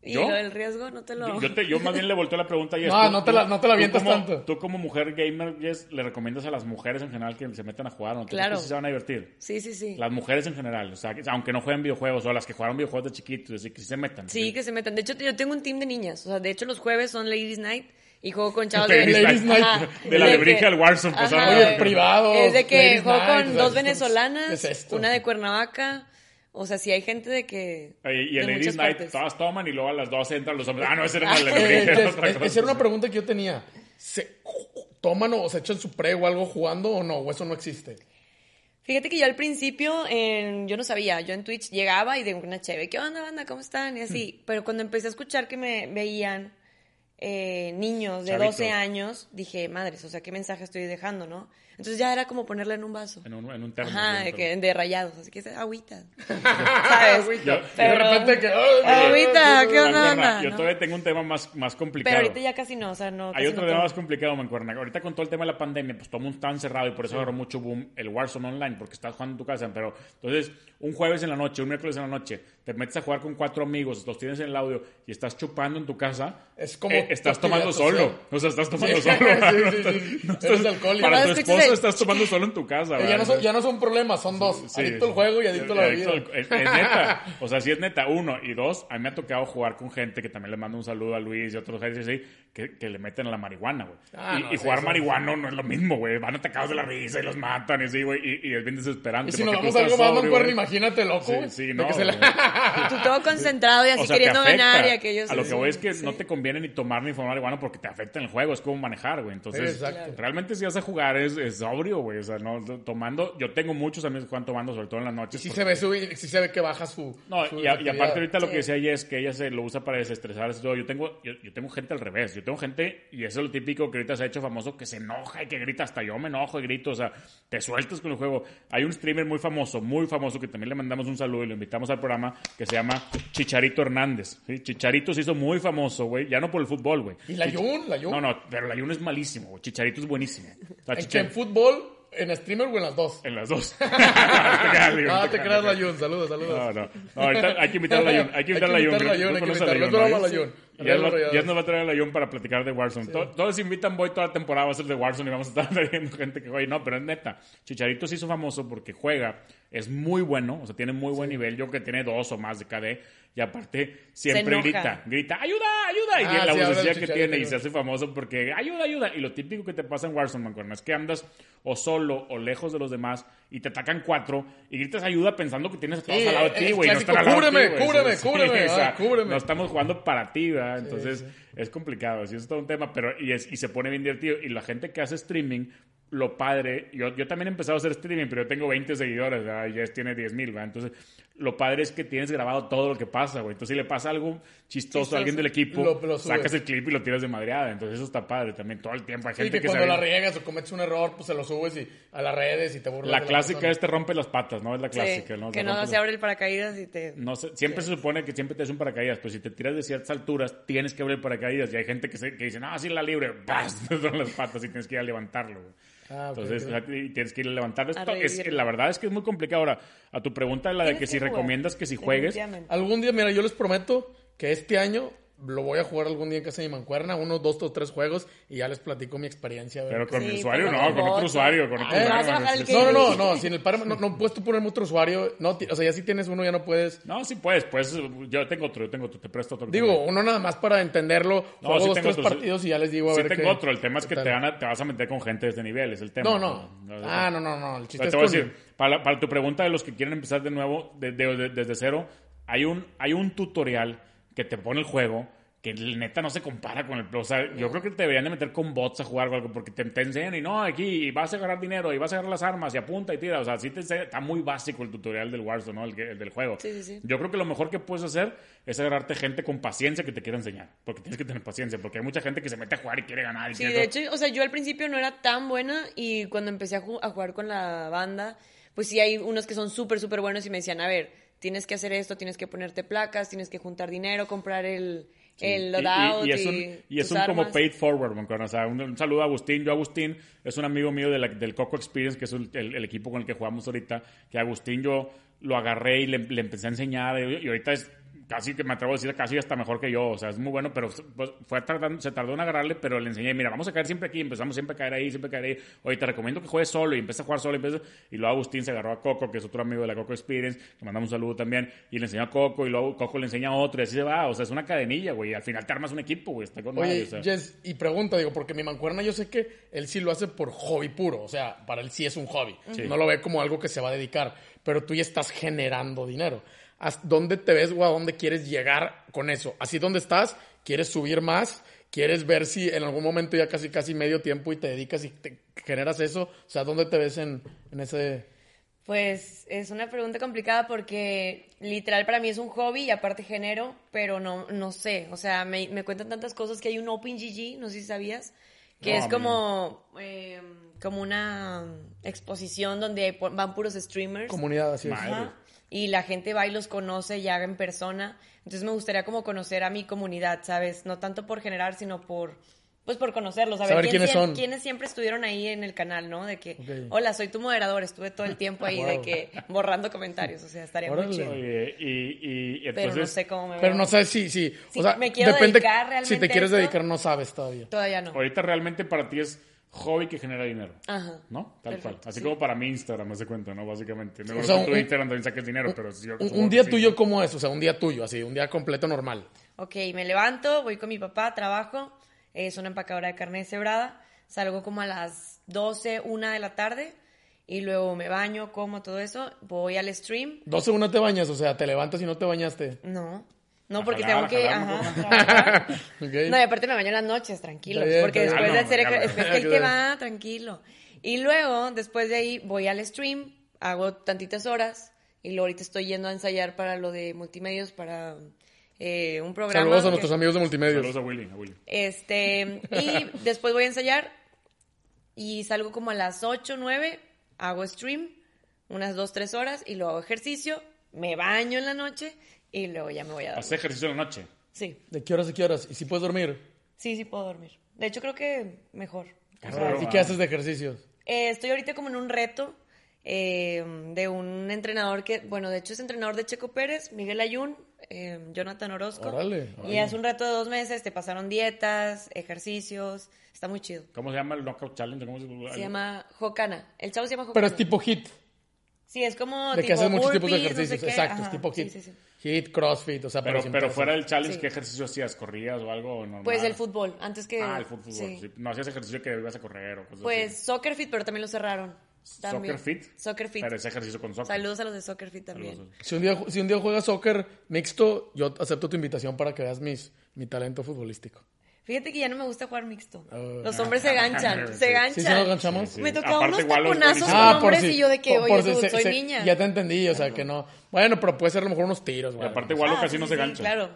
Y
¿Yo?
del riesgo no te lo...
Yo, yo te- yo más bien le volteo la pregunta y es...
No,
tú-
no te la- no te la
tú
avientas
como-
tanto.
Tú como mujer gamer, Jess, ¿le recomiendas a las mujeres en general que se metan a jugar? ¿No? ¿Tú crees
Claro.
que sí se van a divertir?
Sí, sí, sí.
Las mujeres en general, o sea, que- aunque no jueguen videojuegos, o las que jugaron videojuegos de chiquitos, así que sí se metan.
Sí, que se metan. De hecho, yo tengo un team de niñas. O sea, de hecho, los jueves son Ladies Night y juego con chavos de
Ladies
Night.
Ajá.
De la Alebrije al Warzone, pues.
Oye, privado.
Es de que
Ladies
juego
Night,
con
o sea,
dos
¿qué
venezolanas,
es esto?
una de Cuernavaca. O sea, sí hay gente de que.
Y
de
el Ladies Night,
partes.
todas toman y luego a las 12 entran los hombres. Ah, no, ese era el era
es-
cosa.
esa era una pregunta que yo tenía. ¿Se toman o se echan su pre o algo jugando o no? ¿O eso no existe?
Fíjate que yo al principio, en- yo no sabía, yo en Twitch llegaba y de una chévere, ¿qué onda, banda? ¿Cómo están? Y
Mm.
así. Pero cuando empecé a escuchar que me veían eh, niños de
Chavitos.
12 años, dije, madres, o sea, ¿qué mensaje estoy dejando, no? Entonces ya era como ponerla en un vaso.
En un, en un termo.
Ajá,
sí,
de, que, rayados, así que es agüita. ¿Sabes?
Yo-
De repente que...
Agüita, ¿qué onda?
Yo todavía tengo un tema más, más complicado.
Pero ahorita ya casi no, o sea, no.
Hay otro
no
tema más complicado, Mancuerna. Ahorita con todo el tema de la pandemia, pues todo el mundo estaba encerrado y por eso agarró mucho boom el Warzone Online, porque estás jugando en tu casa. Pero entonces, un jueves en la noche, un miércoles en la noche, te metes a jugar con cuatro amigos, los tienes en el audio y estás chupando en tu casa.
Es como
eh, estás tomando solo. O sea, estás tomando
Sí,
solo.
sí, sí, sí.
No
Eres alcohólico.
Para tu
Nada el-
estás tomando solo en tu casa.
Ya, no son, ya no son problemas, son dos.
Sí,
adicto al juego y adicto a la
Adicto
bebida.
Es, es neta. O sea, sí es neta. Uno. Y dos, a mí me ha tocado jugar con gente que también le mando un saludo a Luis y otros gente así, que, que le meten a la marihuana, güey.
Ah,
y
no,
y
sí,
jugar
sí,
marihuano no es lo mismo, güey. Van atacados de la risa y los matan y así, güey. Y, y es bien desesperante.
Y si nos vamos a algo más,
güey.
imagínate, loco.
Sí, sí, no.
que se la-.
Tú todo concentrado y así
O sea, te
queriendo ganar y aquellos.
A lo que voy es que
Sí.
no te conviene ni tomar ni fumar marihuana porque te afecta en el juego. Es como manejar, güey. Entonces,
exacto.
realmente si vas a jugar es, es sobrio, güey. O sea, no tomando. Yo tengo muchos amigos que van tomando, sobre todo en las noches.
Sí
porque-
se ve, su- sí se ve que baja su.
No,
su
y, a- y
actividad.
aparte ahorita lo que decía ella es que ella se lo usa para desestresarse y todo. Yo tengo, yo, yo tengo gente al revés. Yo tengo gente, y eso es lo típico que ahorita se ha hecho famoso, que se enoja y que grita. Hasta yo me enojo y grito. O sea, te sueltas con el juego. Hay un streamer muy famoso, muy famoso, que también le mandamos un saludo y lo invitamos al programa, que se llama Chicharito Hernández. ¿sí? Chicharito se hizo muy famoso, güey. Ya no por el fútbol, güey.
¿Y la Yun? ¿La Yun?
No, no, pero la Yun es malísimo, güey. Chicharito es buenísimo. O sea,
¿En
Chichar-
qué? ¿En fútbol, en streamer o en las dos?
En las dos. No te creas, Yun,
Ah,
no
te
creas,
creas
no
la
creas.
Yun. Saludos, saludos.
No, no. No, ahorita hay que invitar a la Yun. Hay que invitar a la Yun.
invitar a la
Tú
Yun, hay que
conoces a la
invitarla. Es
Yun,
broma,
¿no?
la Yun.
Ya ya nos va a traer a la Yun para platicar de Warzone. To- Todos invitan Boy toda la temporada va a ser de Warzone y vamos a estar trayendo gente que juega. Y No, pero es neta. Chicharito se hizo famoso porque juega, es muy bueno, o sea, tiene muy buen nivel. Yo creo que tiene dos o más de KD. Y aparte, siempre grita, grita, ayuda, ayuda. Y
Ah,
la
sí,
vocecilla que tiene y se hace famoso porque ayuda, ayuda. Y lo típico que te pasa en Warzone, mancuerna, es que andas o solo o lejos de los demás y te atacan cuatro y gritas ayuda pensando que tienes a todos
Sí,
al lado de ti, güey. No
clásico,
están al lado de ti,
"Cúbreme,
güey".
cúbreme,
Sí,
cúbreme,
o sea,
cúbreme.
No estamos jugando para ti, ¿verdad? Entonces es complicado, así es todo un tema, pero y, es, y se pone bien divertido. Y la gente que hace streaming, lo padre, yo, yo también he empezado a hacer streaming, pero yo tengo 20 seguidores, ¿verdad? y Jess tiene 10 mil, Entonces, lo padre es que tienes grabado todo lo que pasa, güey. Entonces, si le pasa algo chistoso,
Chistoso.
a alguien del equipo,
Lo- lo subes.
sacas el clip y lo tiras de madreada. Entonces, eso está padre también todo el tiempo. Hay
Sí,
gente
que
que,
cuando
se
la riegas o cometes un error, pues se lo subes y a las redes y te burlas.
La
de
clásica
persona.
es te rompe las patas, ¿no? Es la
Sí,
clásica, ¿no?
que
Te
no
rompe
se
las-
abre el paracaídas y te.
no sé, siempre se supone que siempre te es un paracaídas, pero si te tiras de ciertas alturas, tienes que abrir el paracaídas. Y hay gente que, se, que dice, no, así la libre, ¡paz! Te son las patas y tienes que ir a levantarlo. güey.
Ah, ok,
Entonces, o sea, y tienes que ir a levantarlo.
A
Esto es-
revivirlo.
la verdad es que es muy complicado. Ahora, a tu pregunta, la de
Tienes
que si
jugar,
recomiendas que si juegues.
Algún día, mira, yo les prometo que este año lo voy a jugar algún día en casa de mi mancuerna, unos dos o tres juegos, y ya les platico mi experiencia.
pero con
Sí,
mi usuario no,
con
otro usuario, con otro
Ah,
usuario.
No, no, no, no, sin el par no, no puedes tú ponerme otro usuario, no, o sea, ya si tienes uno ya no puedes.
No, sí puedes, pues yo tengo otro, yo tengo otro, te presto otro.
Digo, uno nada más para entenderlo,
No,
juego
sí
dos,
tengo
tres
otro, sí.
partidos y ya les digo a
sí
ver
tengo
qué-
otro, el tema es que te, van a- te vas a meter con gente de este nivel, es el tema.
No, no. Ah, no, no, no, el chiste
Pero
es
te voy a decir, para, para tu pregunta de los que quieren empezar de nuevo, de- de- de- desde cero, hay un, hay un tutorial que te pone el juego que neta no se compara con el... O sea, yo creo que te deberían de meter con bots a jugar o algo, porque te, te enseñan y no, aquí vas a agarrar dinero y vas a agarrar las armas y apunta y tira. O sea, sí te está muy básico el tutorial del Warzone, ¿no? El, del juego.
Sí, sí, sí.
Yo creo que lo mejor que puedes hacer es agarrarte gente con paciencia que te quiera enseñar. Porque tienes que tener paciencia, porque hay mucha gente que se mete a jugar y quiere ganar. y
Sí,
quiere
de
todo.
hecho, o sea, yo al principio no era tan buena y cuando empecé a, ju- a jugar con la banda, pues sí hay unos que son súper, súper buenos y me decían, a ver, tienes que hacer esto, tienes que ponerte placas, tienes que juntar dinero, comprar el, el
Y-
loadout
y,
y,
y es un, y es un como paid forward, Moncona. O sea, un, un saludo a Agustín. Yo, Agustín, es un amigo mío de la- del Coco Experience, que es el, el- el equipo con el que jugamos ahorita. Que Agustín yo lo agarré y le, le empecé a enseñar. Y ahorita es casi que me atrevo a decir casi hasta mejor que yo, o sea, es muy bueno, pero pues, fue tardando- se tardó en agarrarle, pero le enseñé, mira, vamos a caer siempre aquí, empezamos siempre a caer ahí, siempre a caer ahí, oye, te recomiendo que juegues solo, y empieza a jugar solo, y, empieza- y luego Agustín se agarró a Coco, que es otro amigo de la Coco Experience, que mandamos un saludo también, y le enseñó a Coco, y luego Coco le enseña a otro, y así se va, o sea, es una cadenilla, güey, al final te armas un equipo, güey, está con
Oye,
o sea.
Y pregunta, digo, porque mi mancuerna yo sé que él sí lo hace por hobby puro, o sea, para él sí es un hobby,
Sí.
no lo ve como algo que se va a dedicar, pero tú ya estás generando dinero. ¿Hasta ¿Dónde te ves o a dónde quieres llegar con eso? ¿Así donde estás? ¿Quieres subir más? ¿Quieres ver si en algún momento ya casi casi medio tiempo y te dedicas y te generas eso? O sea, ¿dónde te ves en, en ese...
Pues es una pregunta complicada porque literal para mí es un hobby y aparte genero, pero no, no sé. O sea, me, me cuentan tantas cosas que hay un OpenGG, no sé si sabías, que
No,
es como, eh, como una exposición donde van puros streamers.
Comunidad, así es.
Madre.
Y la gente va y los conoce ya en persona. Entonces me gustaría como conocer a mi comunidad, ¿sabes? No tanto por generar, sino por pues por conocerlos, saber,
Saber
quién
quiénes son.
quiénes siempre estuvieron ahí en el canal, ¿no? De que, hola, soy tu moderador, estuve todo el tiempo ahí de que borrando comentarios, o sea, estaría muy chido.
Oye, y, y, y
Pero
entonces...
no sé cómo me
Pero no sabes si, si,
Sí,
o sea,
me quiero
depende
dedicar
si
realmente
te quieres
a esto.
dedicar no sabes todavía.
Todavía no.
Ahorita realmente para ti es hobby que genera dinero.
Ajá.
¿No? Tal
Perfecto,
cual. Así
sí.
como para mí Instagram, me hace cuenta, ¿no? Básicamente. Me
O sea,
que tu
un-
Instagram también saques dinero, pero sí, yo
Un, un día
sí.
tuyo, ¿cómo es? O sea, un día tuyo, así, un día completo normal.
Ok, me levanto, voy con mi papá, trabajo, es una empacadora de carne deshebrada, salgo como a las 12, 1 de la tarde y luego me baño, como todo eso, voy al stream.
12 una te bañas, o sea, te levantas y no te bañaste.
No, no porque
jalar,
tengo que... ajá,
¿no?
trabajar.
Ok.
No, y aparte me baño en las noches, tranquilo.
Bien,
porque después
bien.
de hacer
Ah, no,
después que él te va, tranquilo. Y luego, después de ahí, voy al stream, hago tantitas horas y luego ahorita estoy yendo a ensayar para lo de multimedios, para eh, un programa.
Saludos a
que-
nuestros amigos de multimedia.
Saludos a Willy, a Willy.
Este, y después voy a ensayar y salgo como a las 8, 9, hago stream, unas 2, 3 horas y luego hago ejercicio, me baño en la noche y luego ya me voy a dar.
Hace ejercicio en la noche.
Sí,
¿De qué horas a qué horas? ¿Y si puedes dormir?
sí, sí puedo dormir. De hecho, creo que mejor. O sea,
¿Y qué haces de ejercicios?
eh, estoy ahorita como en un reto eh, de un entrenador que, bueno, de hecho es entrenador de Checo Pérez, Miguel Ayun, eh, Jonathan Orozco.
Órale,
Y es un reto de dos meses, te pasaron dietas, ejercicios, está muy chido.
¿Cómo se llama el Knockout Challenge? ¿Cómo se,
Se llama Jocana. El chavo se llama Jocana.
Pero es tipo hit,
Sí, es como
de
tipo
que haces muchos tipos de
burpees, no sé
ejercicios. Exacto, es tipo hit.
sí, sí.
Hit, crossfit, o sea,
Pero, pero fuera del challenge,
Sí.
¿qué ejercicio hacías? ¿Corrías o algo normal?
Pues el fútbol, antes que...
Ah, el fútbol.
sí.
sí. No hacías ejercicio que ibas a correr o cosas
Pues
así.
Soccer Fit, pero también lo cerraron. También.
¿Soccer Fit?
Soccer Fit.
Pero ese ejercicio con soccer.
Saludos a los de Soccer Fit también.
Saludos.
Si un, día, si un día juegas soccer mixto, yo acepto tu invitación para que veas mis, mi talento futbolístico.
Fíjate que ya no me gusta jugar mixto.
Oh.
Los hombres se ganchan,
Sí.
se ganchan.
¿Sí se nos ganchamos?
Sí, sí.
Me tocaban
Aparte,
unos taconazos con
Ah,
hombres
si-
y yo de que,
por-
oye,
se-
soy
se-
niña.
Ya te entendí, o sea, que no. Bueno, pero puede ser a lo mejor unos tiros, güey.
aparte, igual
Ah,
casi
sí,
no se
sí,
gancha.
Claro.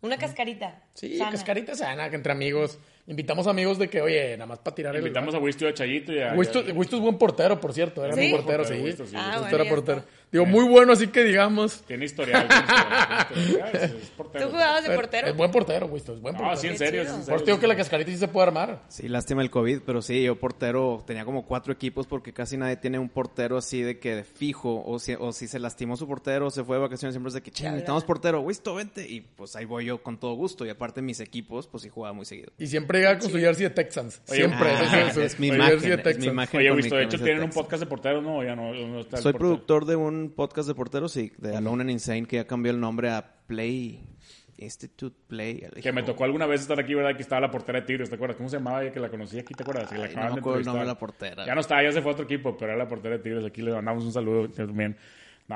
Una cascarita.
Sí,
sana.
cascarita sana, que entre amigos. Invitamos amigos de que, oye, nada más para tirar el...
Invitamos a Wisto y a Chayito y a...
Wisto, Wisto es buen portero, por cierto. Era
¿Sí?
muy portero, sí.
Wisto, sí.
Ah, bueno,
era portero. Digo, muy bueno, así que digamos.
Tiene historial. tiene historial, tiene historial, es- es portero.
¿Tú jugabas de portero?
Es buen portero, Wisto, es buen portero.
Ah, sí, en serio. sí, en
Por digo que la cascarita sí se puede armar.
Sí, lástima el COVID, pero sí, yo portero, tenía como cuatro equipos porque casi nadie tiene un portero así de que de fijo, o si, o si se lastimó su portero, o se fue de vacaciones, siempre es de que, che, necesitamos portero, Wisto, vente, y pues ahí voy yo con todo gusto, y aparte mis equipos, pues sí jugaba muy seguido.
Y siempre llega con su jersey de Texans.
Oye,
Siempre.
Ah,
su-
es mi imagen,
jersey de
es mi imagen.
Oye, Wisto, de hecho tienen un podcast de porteros, ¿no? Ya no, no está el
Soy
portero.
productor de un podcast de porteros, sí, de Alone and Insane, que ya cambió el nombre a Play Institute Play.
Que me tocó alguna vez estar aquí, ¿verdad? Aquí estaba la portera de Tigres, ¿te acuerdas? ¿Cómo se llamaba ella que la conocí aquí? ¿Te acuerdas? Que la
Ay, no me acuerdo el nombre de la portera.
Ya no está, ya se fue a otro equipo, pero era la portera de Tigres. Aquí le mandamos un saludo también.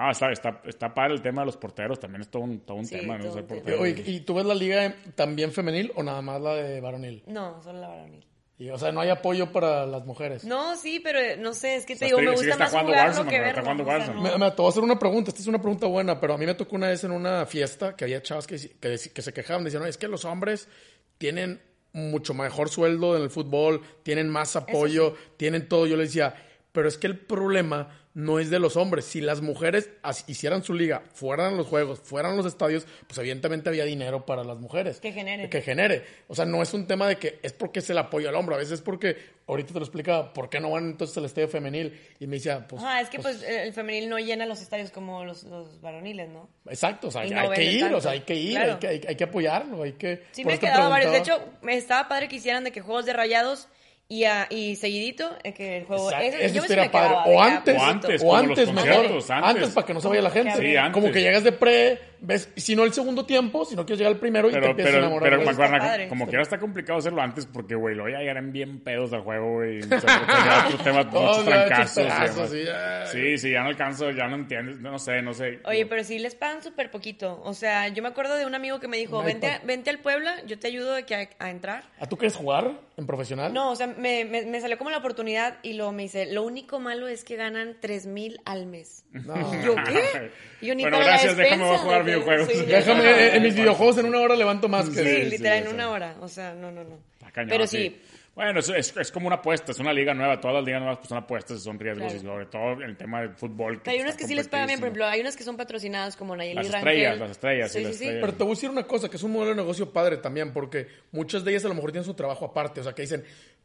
No, está, está, está padre el tema de los porteros. También es todo un, todo un
Sí,
tema, ¿no?
todo
Ser
un tema.
portero.
Oye, ¿y tú ves la liga también femenil o nada más la de varonil?
No, solo la varonil.
Y, o sea, no hay apoyo para las mujeres.
No, sí, pero eh, no sé, es que te
O sea,
digo, me gusta
está
más
jugando
jugarlo
Warzone,
que verlo.
jugando
o sea,
Warzone.
no.
Me, me- te voy a hacer una pregunta. Esta es una pregunta buena, pero a mí me tocó una vez en una fiesta que había chavas que, que, que se quejaban. Decían, "No, es que los hombres tienen mucho mejor sueldo en el fútbol, tienen más apoyo, tienen todo. Yo les decía, Pero es que el problema no es de los hombres. Si las mujeres hicieran su liga, fueran los juegos, fueran los estadios, pues evidentemente había dinero para las mujeres.
Que genere.
Que genere. O sea, no es un tema de que es porque es el apoyo al hombre. A veces es porque, ahorita te lo explicaba, ¿por qué no van entonces al estadio femenil? Y me decía, pues...
Ajá, es que pues el femenil no llena los estadios como los, los varoniles, ¿no?
Exacto, o sea,
Y
hay
no
que ir,
tanto.
o sea, hay que ir,
Claro.
hay, que, hay, hay que apoyarlo, hay que...
Sí, me he quedado varios. De hecho, me estaba padre que hicieran de que juegos de rayados y, a- y seguidito, eh, que el juego...
Exacto,
eso-
eso estaría padre.
de
O antes,
O antes,
o antes mejor, antes.
antes.
para que no se vaya la gente.
Sí, antes.
Como que llegas de pre, ves, si no el segundo tiempo, si no quieres llegar al primero y te
Pero,
empiezas a
pero,
enamorar.
pero
padre.
como quiera está complicado hacerlo antes porque, güey, ya eran bien pedos al juego, güey. O sea, tenía otros temas,
Todos
muchos trancazos.
pedazos, sí.
Sí, sí, ya no alcanzo, ya no entiendes, no sé, no sé.
Oye, pero sí les pagan súper poquito. O sea, yo me acuerdo de un amigo que me dijo, vente, vente al Puebla, yo te ayudo de que a, a entrar.
¿A tú quieres jugar en profesional?
No, o sea, me, me, me salió como la oportunidad y luego me dice, lo único malo es que ganan tres mil al mes.
No.
Y yo, ¿qué? Y yo, ni
Bueno,
para la
gracias, déjame
despensa,
jugar
de que-
videojuegos.
sí,
Déjame,
no,
eh, en mis videojuegos en una hora levanto más que...
Sí,
Sí,
literal,
sí,
en una hora. O sea, no, no, no.
Está cañón,
Pero
sí.
sí,
Bueno, es, es, es como una apuesta, es una liga nueva. Todas las ligas nuevas pues, son apuestas, son riesgos,
Claro.
y sobre todo en el tema del fútbol.
hay unas que sí les pagan bien, por ejemplo, hay unas que son patrocinadas como Nayeli
Las
Rangel.
estrellas, las estrellas, sí,
Sí,
las
sí, sí.
estrellas.
Pero te voy a decir una cosa, que es un modelo de negocio padre también, porque muchas de ellas a lo mejor tienen su trabajo aparte. O sea, que dicen,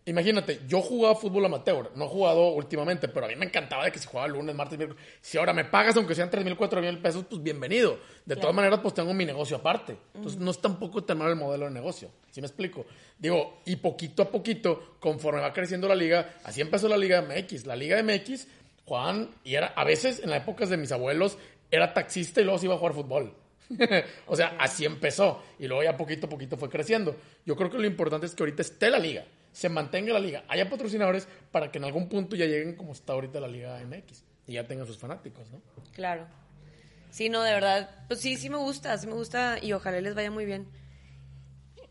imagínate, yo jugaba fútbol amateur, no he jugado últimamente, pero a mí me encantaba de que si jugaba lunes, martes, miércoles. Si ahora me pagas, aunque sean 3 mil, 4 mil pesos, pues bienvenido. De todas maneras, pues tengo mi negocio aparte. Entonces, no es tampoco tan mal el modelo de negocio. ¿Sí me explico? Digo, y poquito a poquito, conforme va creciendo la liga, así empezó la Liga MX. La Liga MX, Juan, y era, a veces, en las épocas de mis abuelos, era taxista y luego se iba a jugar fútbol. o sea, así empezó. Y luego ya poquito a poquito fue creciendo. Yo creo que lo importante es que ahorita esté la liga, se mantenga la liga, haya patrocinadores para que en algún punto ya lleguen como está ahorita la Liga MX y ya tengan sus fanáticos, ¿no?
Claro. Sí, no, de verdad. Pues sí, sí me gusta, sí me gusta y ojalá les vaya muy bien.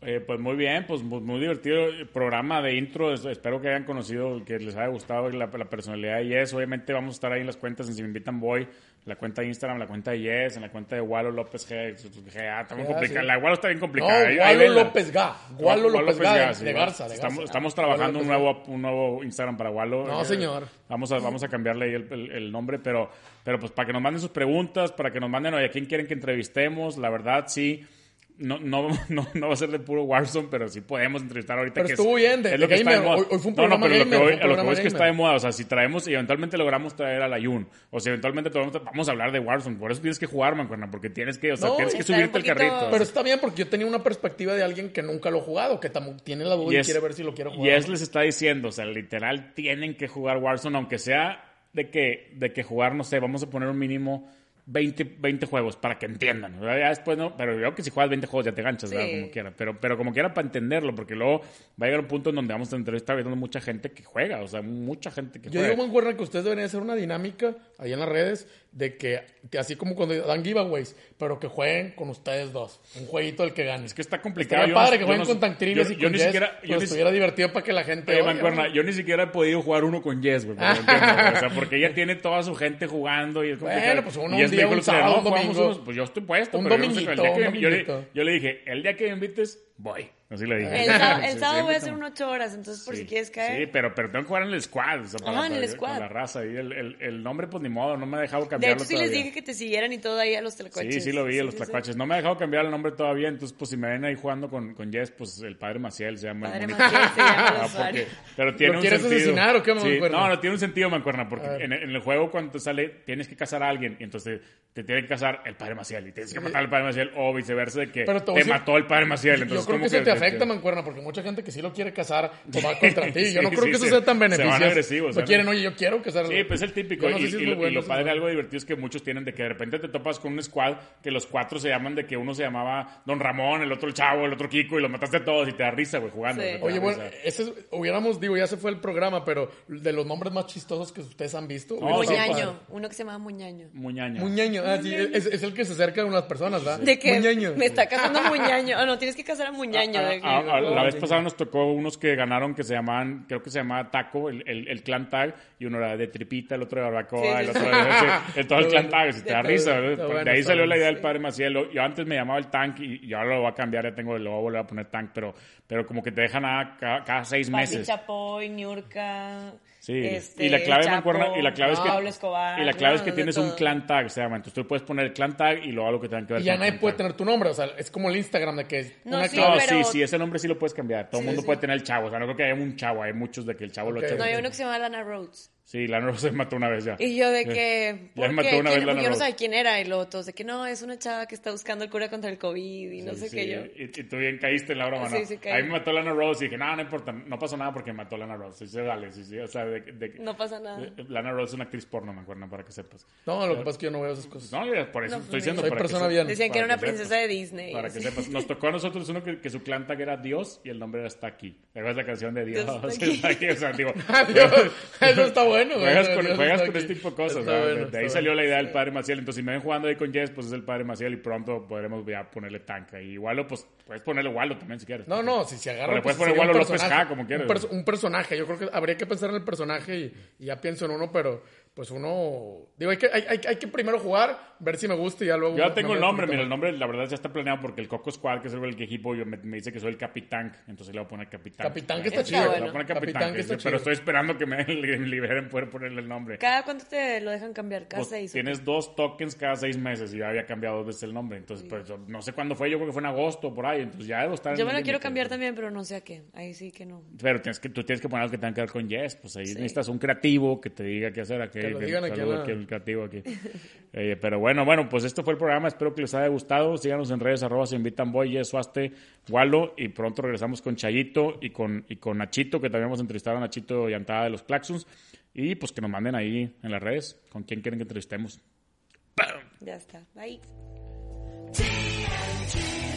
Eh, pues muy bien, pues muy, muy divertido el programa de intro. Es- Espero que hayan conocido, que les haya gustado la, la personalidad de Yes. Obviamente vamos a estar ahí en las cuentas en Si Me Invitan Boy, la cuenta de Instagram, la cuenta de Yes, en la cuenta de Walo López G. GA. Está muy complicada. La Walo está bien
No,
complicada. Ahí
Gualo
venla.
López Ga. Gualo López Ga de. Garza.
estamos, trabajando un nuevo, un nuevo Instagram para Walo.
No,
Eh,
señor.
Vamos a, vamos a cambiarle ahí el, el- el nombre, pero, pero pues para que nos manden sus preguntas, para que nos manden, oye, ¿a quién quieren que entrevistemos? La verdad, sí. No, no, no, no va a ser de puro Warzone, pero sí podemos entrevistar ahorita.
Pero
que es-
estuvo bien, de-
es lo
de
que está de moda.
Hoy- hoy fue un
No, pero lo que a lo que es que está de moda. O sea, si traemos y eventualmente logramos traer a la Yun, o si eventualmente vamos a hablar de Warzone. Por eso tienes que jugar, mancuerna, porque tienes que, o sea,
No,
tienes que subirte al
poquito-
carrito.
Pero está bien porque yo tenía una perspectiva de alguien que nunca lo ha jugado, que tiene la duda y,
es-
quiere ver si lo quiere
Y
jugar.
es les está diciendo, o sea, literal, tienen que jugar Warzone, aunque sea de que, de que jugar, no sé, vamos a poner un mínimo 20, 20 juegos para que entiendan. ¿verdad? Ya después no, pero yo que si juegas 20 juegos ya te ganchas, ¿verdad?
Sí.
Como quiera. Pero, pero como quiera para entenderlo, porque luego va a llegar un punto en donde vamos a entrevistar viendo mucha gente que juega, o sea, mucha gente que
Yo
juega.
digo, Mancuerna, que ustedes deberían hacer una dinámica ahí en las redes de que, así como cuando dan giveaways, pero que jueguen con ustedes dos. Un jueguito del que gane.
Es que está complicado.
Estaría
yo no-
padre que jueguen
no-
con Tanctriles
yo-
y
yo
con
ni
Jess,
siquiera- yo ni si-
estuviera divertido para que la gente...
Oye, Mancuerna,
¿no?
yo ni siquiera he podido jugar uno con Jess, güey. O sea, porque ella tiene toda su gente jugando y es
Bueno,
complicado.
pues uno
Y
un día, un sábado, un domingo.
unos, pues yo estoy puesto.
Un
pero yo no sé, el
dominguito,
día que
un
me- yo, le,
dominguito.
yo le dije, el día que me invites, voy. Así le dije.
El, sábado- el
Sí,
sábado voy a hacer unas ocho horas, entonces por
Sí,
si quieres caer.
Sí, pero, pero tengo que jugar en el squad. O sea, para,
Ajá, en el
para-
squad.
Con la raza. Y el, el, el nombre, pues ni modo, no me ha dejado
de
cambiarlo
hecho, sí les dije que te siguieran y todo ahí a los telecoches.
Sí, sí lo vi, a los
sí, sí.
tlacuaches. No me ha dejado cambiar el nombre todavía, entonces pues si me ven ahí jugando con, con Jess, pues el padre Maciel se llama.
Padre
bonito.
Maciel se llama
Ah, porque- pero tiene
¿Lo
un
quieres
sentido.
asesinar o qué,
Sí,
Mancuerna?
No, no tiene un sentido, Mancuerna, porque en, en el juego cuando te sale tienes que casar a alguien y entonces te tiene que casar el padre Maciel y tienes que matar al padre Maciel o viceversa de que
te
mató el padre Maciel. Entonces, como
que- afecta, Mancuerna, porque mucha gente que sí lo quiere casar va contra ti. Yo no
Sí,
creo
sí,
que eso
se-
sea tan
se van
beneficioso.
agresivos,
No quieren, oye, yo quiero casarlo.
Sí, pues es el típico. Y,
sé si es
y
muy
lo, padre, algo divertido es que muchos tienen de que de repente te topas con un squad que los cuatro se llaman de que uno se llamaba Don Ramón, el otro el Chavo, el otro Kiko y los mataste a todos y te da risa, güey, jugando.
Sí.
Oye, bueno, ese es- hubiéramos, digo, ya se fue el programa, pero de los nombres más chistosos que ustedes han visto. Estado
Muñaño,
padre.
uno que se llama Muñaño.
Muñaño.
Muñaño, ah, sí, es, es el que se acerca a unas personas, ¿verdad?
De que
Muñaño.
me está casando Muñaño. Ah, no, tienes que casar a Muñaño.
Ah, ah, ah, la vez pasada nos tocó unos que ganaron que se llamaban, creo que se llamaba Taco, el, el, el clan tag, y uno era de tripita, el otro de barbacoa,
Sí, sí,
el
sí.
otro de el, todo el clan tag, si te da risa, de ahí salió la idea del padre Maciel. Yo antes me llamaba el tank y, y ahora lo voy a cambiar, ya tengo, lo voy a volver a poner tank, pero, pero como que te dejan a cada, cada seis meses.
Chapoy, Niurka.
Sí,
este,
y la clave,
Chapo,
mancuerna, y la clave es que,
Escobar,
y la clave es que tienes un clan tag, se llama. Entonces tú puedes poner el clan tag y luego algo que tenga que ver
Y ya
con
nadie puede
tag.
tener tu nombre, o sea, es como el Instagram de que
No,
una
sí,
clave-
No,
pero-
sí, sí, ese nombre sí lo puedes cambiar. Todo el
Sí,
mundo
sí.
puede tener el chavo. O sea, no creo que haya un chavo, hay muchos de que el chavo lo.
No, hay uno que se llama Lana Rhodes.
Sí, Lana Rose se mató una vez ya.
Y yo de
Eh,
que...
Ya
¿por
me mató
qué?
una vez Lana
Yo no sabía quién era. Y luego todos de que no, es una chava que está buscando el cura contra el COVID y no
Sí,
sé
sí,
qué yo.
Y, y tú bien caíste en la broma, ¿no?
Sí, sí, caí.
Ahí me mató Lana Rose y dije, no, no importa, no pasó nada porque me mató Lana Rose. Sí, sí, dale, sí, sí. O sea, de, de-
No pasa nada.
de- Lana Rose es una actriz porno, me acuerdo, para que sepas.
No, lo que pasa es que yo no veo esas cosas.
No, ya, por eso
No,
estoy
pues,
diciendo.
Soy
para que
persona
se-
bien.
Decían que
para
era una
sepas.
princesa de Disney.
Para que sepas. Nos tocó a nosotros uno que, que su clan tag era Dios y el nombre era Está aquí. ¿Te acuerdas la canción de Dios?
Dios está aquí.
Está aquí, O sea, digo,
Adiós. Eso está bueno, güey.
juegas con, juegas con este tipo de cosas.
Bueno,
de, ahí
bueno.
salió la idea del Padre Maciel. Entonces, si me ven jugando ahí con Jess, pues es el Padre Maciel y pronto podremos ya ponerle tanca. Y Walo, pues puedes ponerle Walo también si quieres.
No, no, si se agarra.
Le puedes
pues,
poner Walo López. Ja, como quieras.
Un, perso- un personaje. Yo creo que habría que pensar en el personaje y, y ya pienso en uno, pero pues uno. Digo, hay que, hay, hay- hay que primero jugar, ver si me gusta y ya luego.
Yo ya tengo
me
el nombre, mira, el nombre la verdad ya está planeado porque el Coco Squad, que es el que equipo, yo me, me dice que soy el Capitán, entonces le voy a poner Capitán.
Capitán, que está
Está
chido.
Le voy a poner Capitán,
Capitán, que
que
está
sí, pero
chido.
estoy esperando que me liberen poder ponerle el nombre.
¿Cada cuánto te lo dejan cambiar? ¿Cada
Pues,
seis?
tienes dos tokens cada seis meses y yo había cambiado dos veces el nombre. Entonces, pues, no sé cuándo fue, yo creo que fue en agosto o por ahí. Entonces ya debo estar en
Yo me
el
lo quiero cambiar también, pero no sé a qué. Ahí sí que no.
Pero tienes que, tú tienes que poner algo que tenga que ver con Yes. Pues ahí necesitas un creativo que te diga qué hacer. Aquí,
Que lo digan aquí en la-
aquí el creativo aquí. Eh, pero bueno, bueno, pues esto fue el programa. Espero que les haya gustado. Síganos en redes, arroba se invitan boy, Yes, Suaste, Walo. Y pronto regresamos con Chayito y con, y con Nachito, que también hemos entrevistado a Nachito Llantada de los Claxons. Y pues que nos manden ahí en las redes con quién quieren que entrevistemos.
Ya está. Bye.
TNT.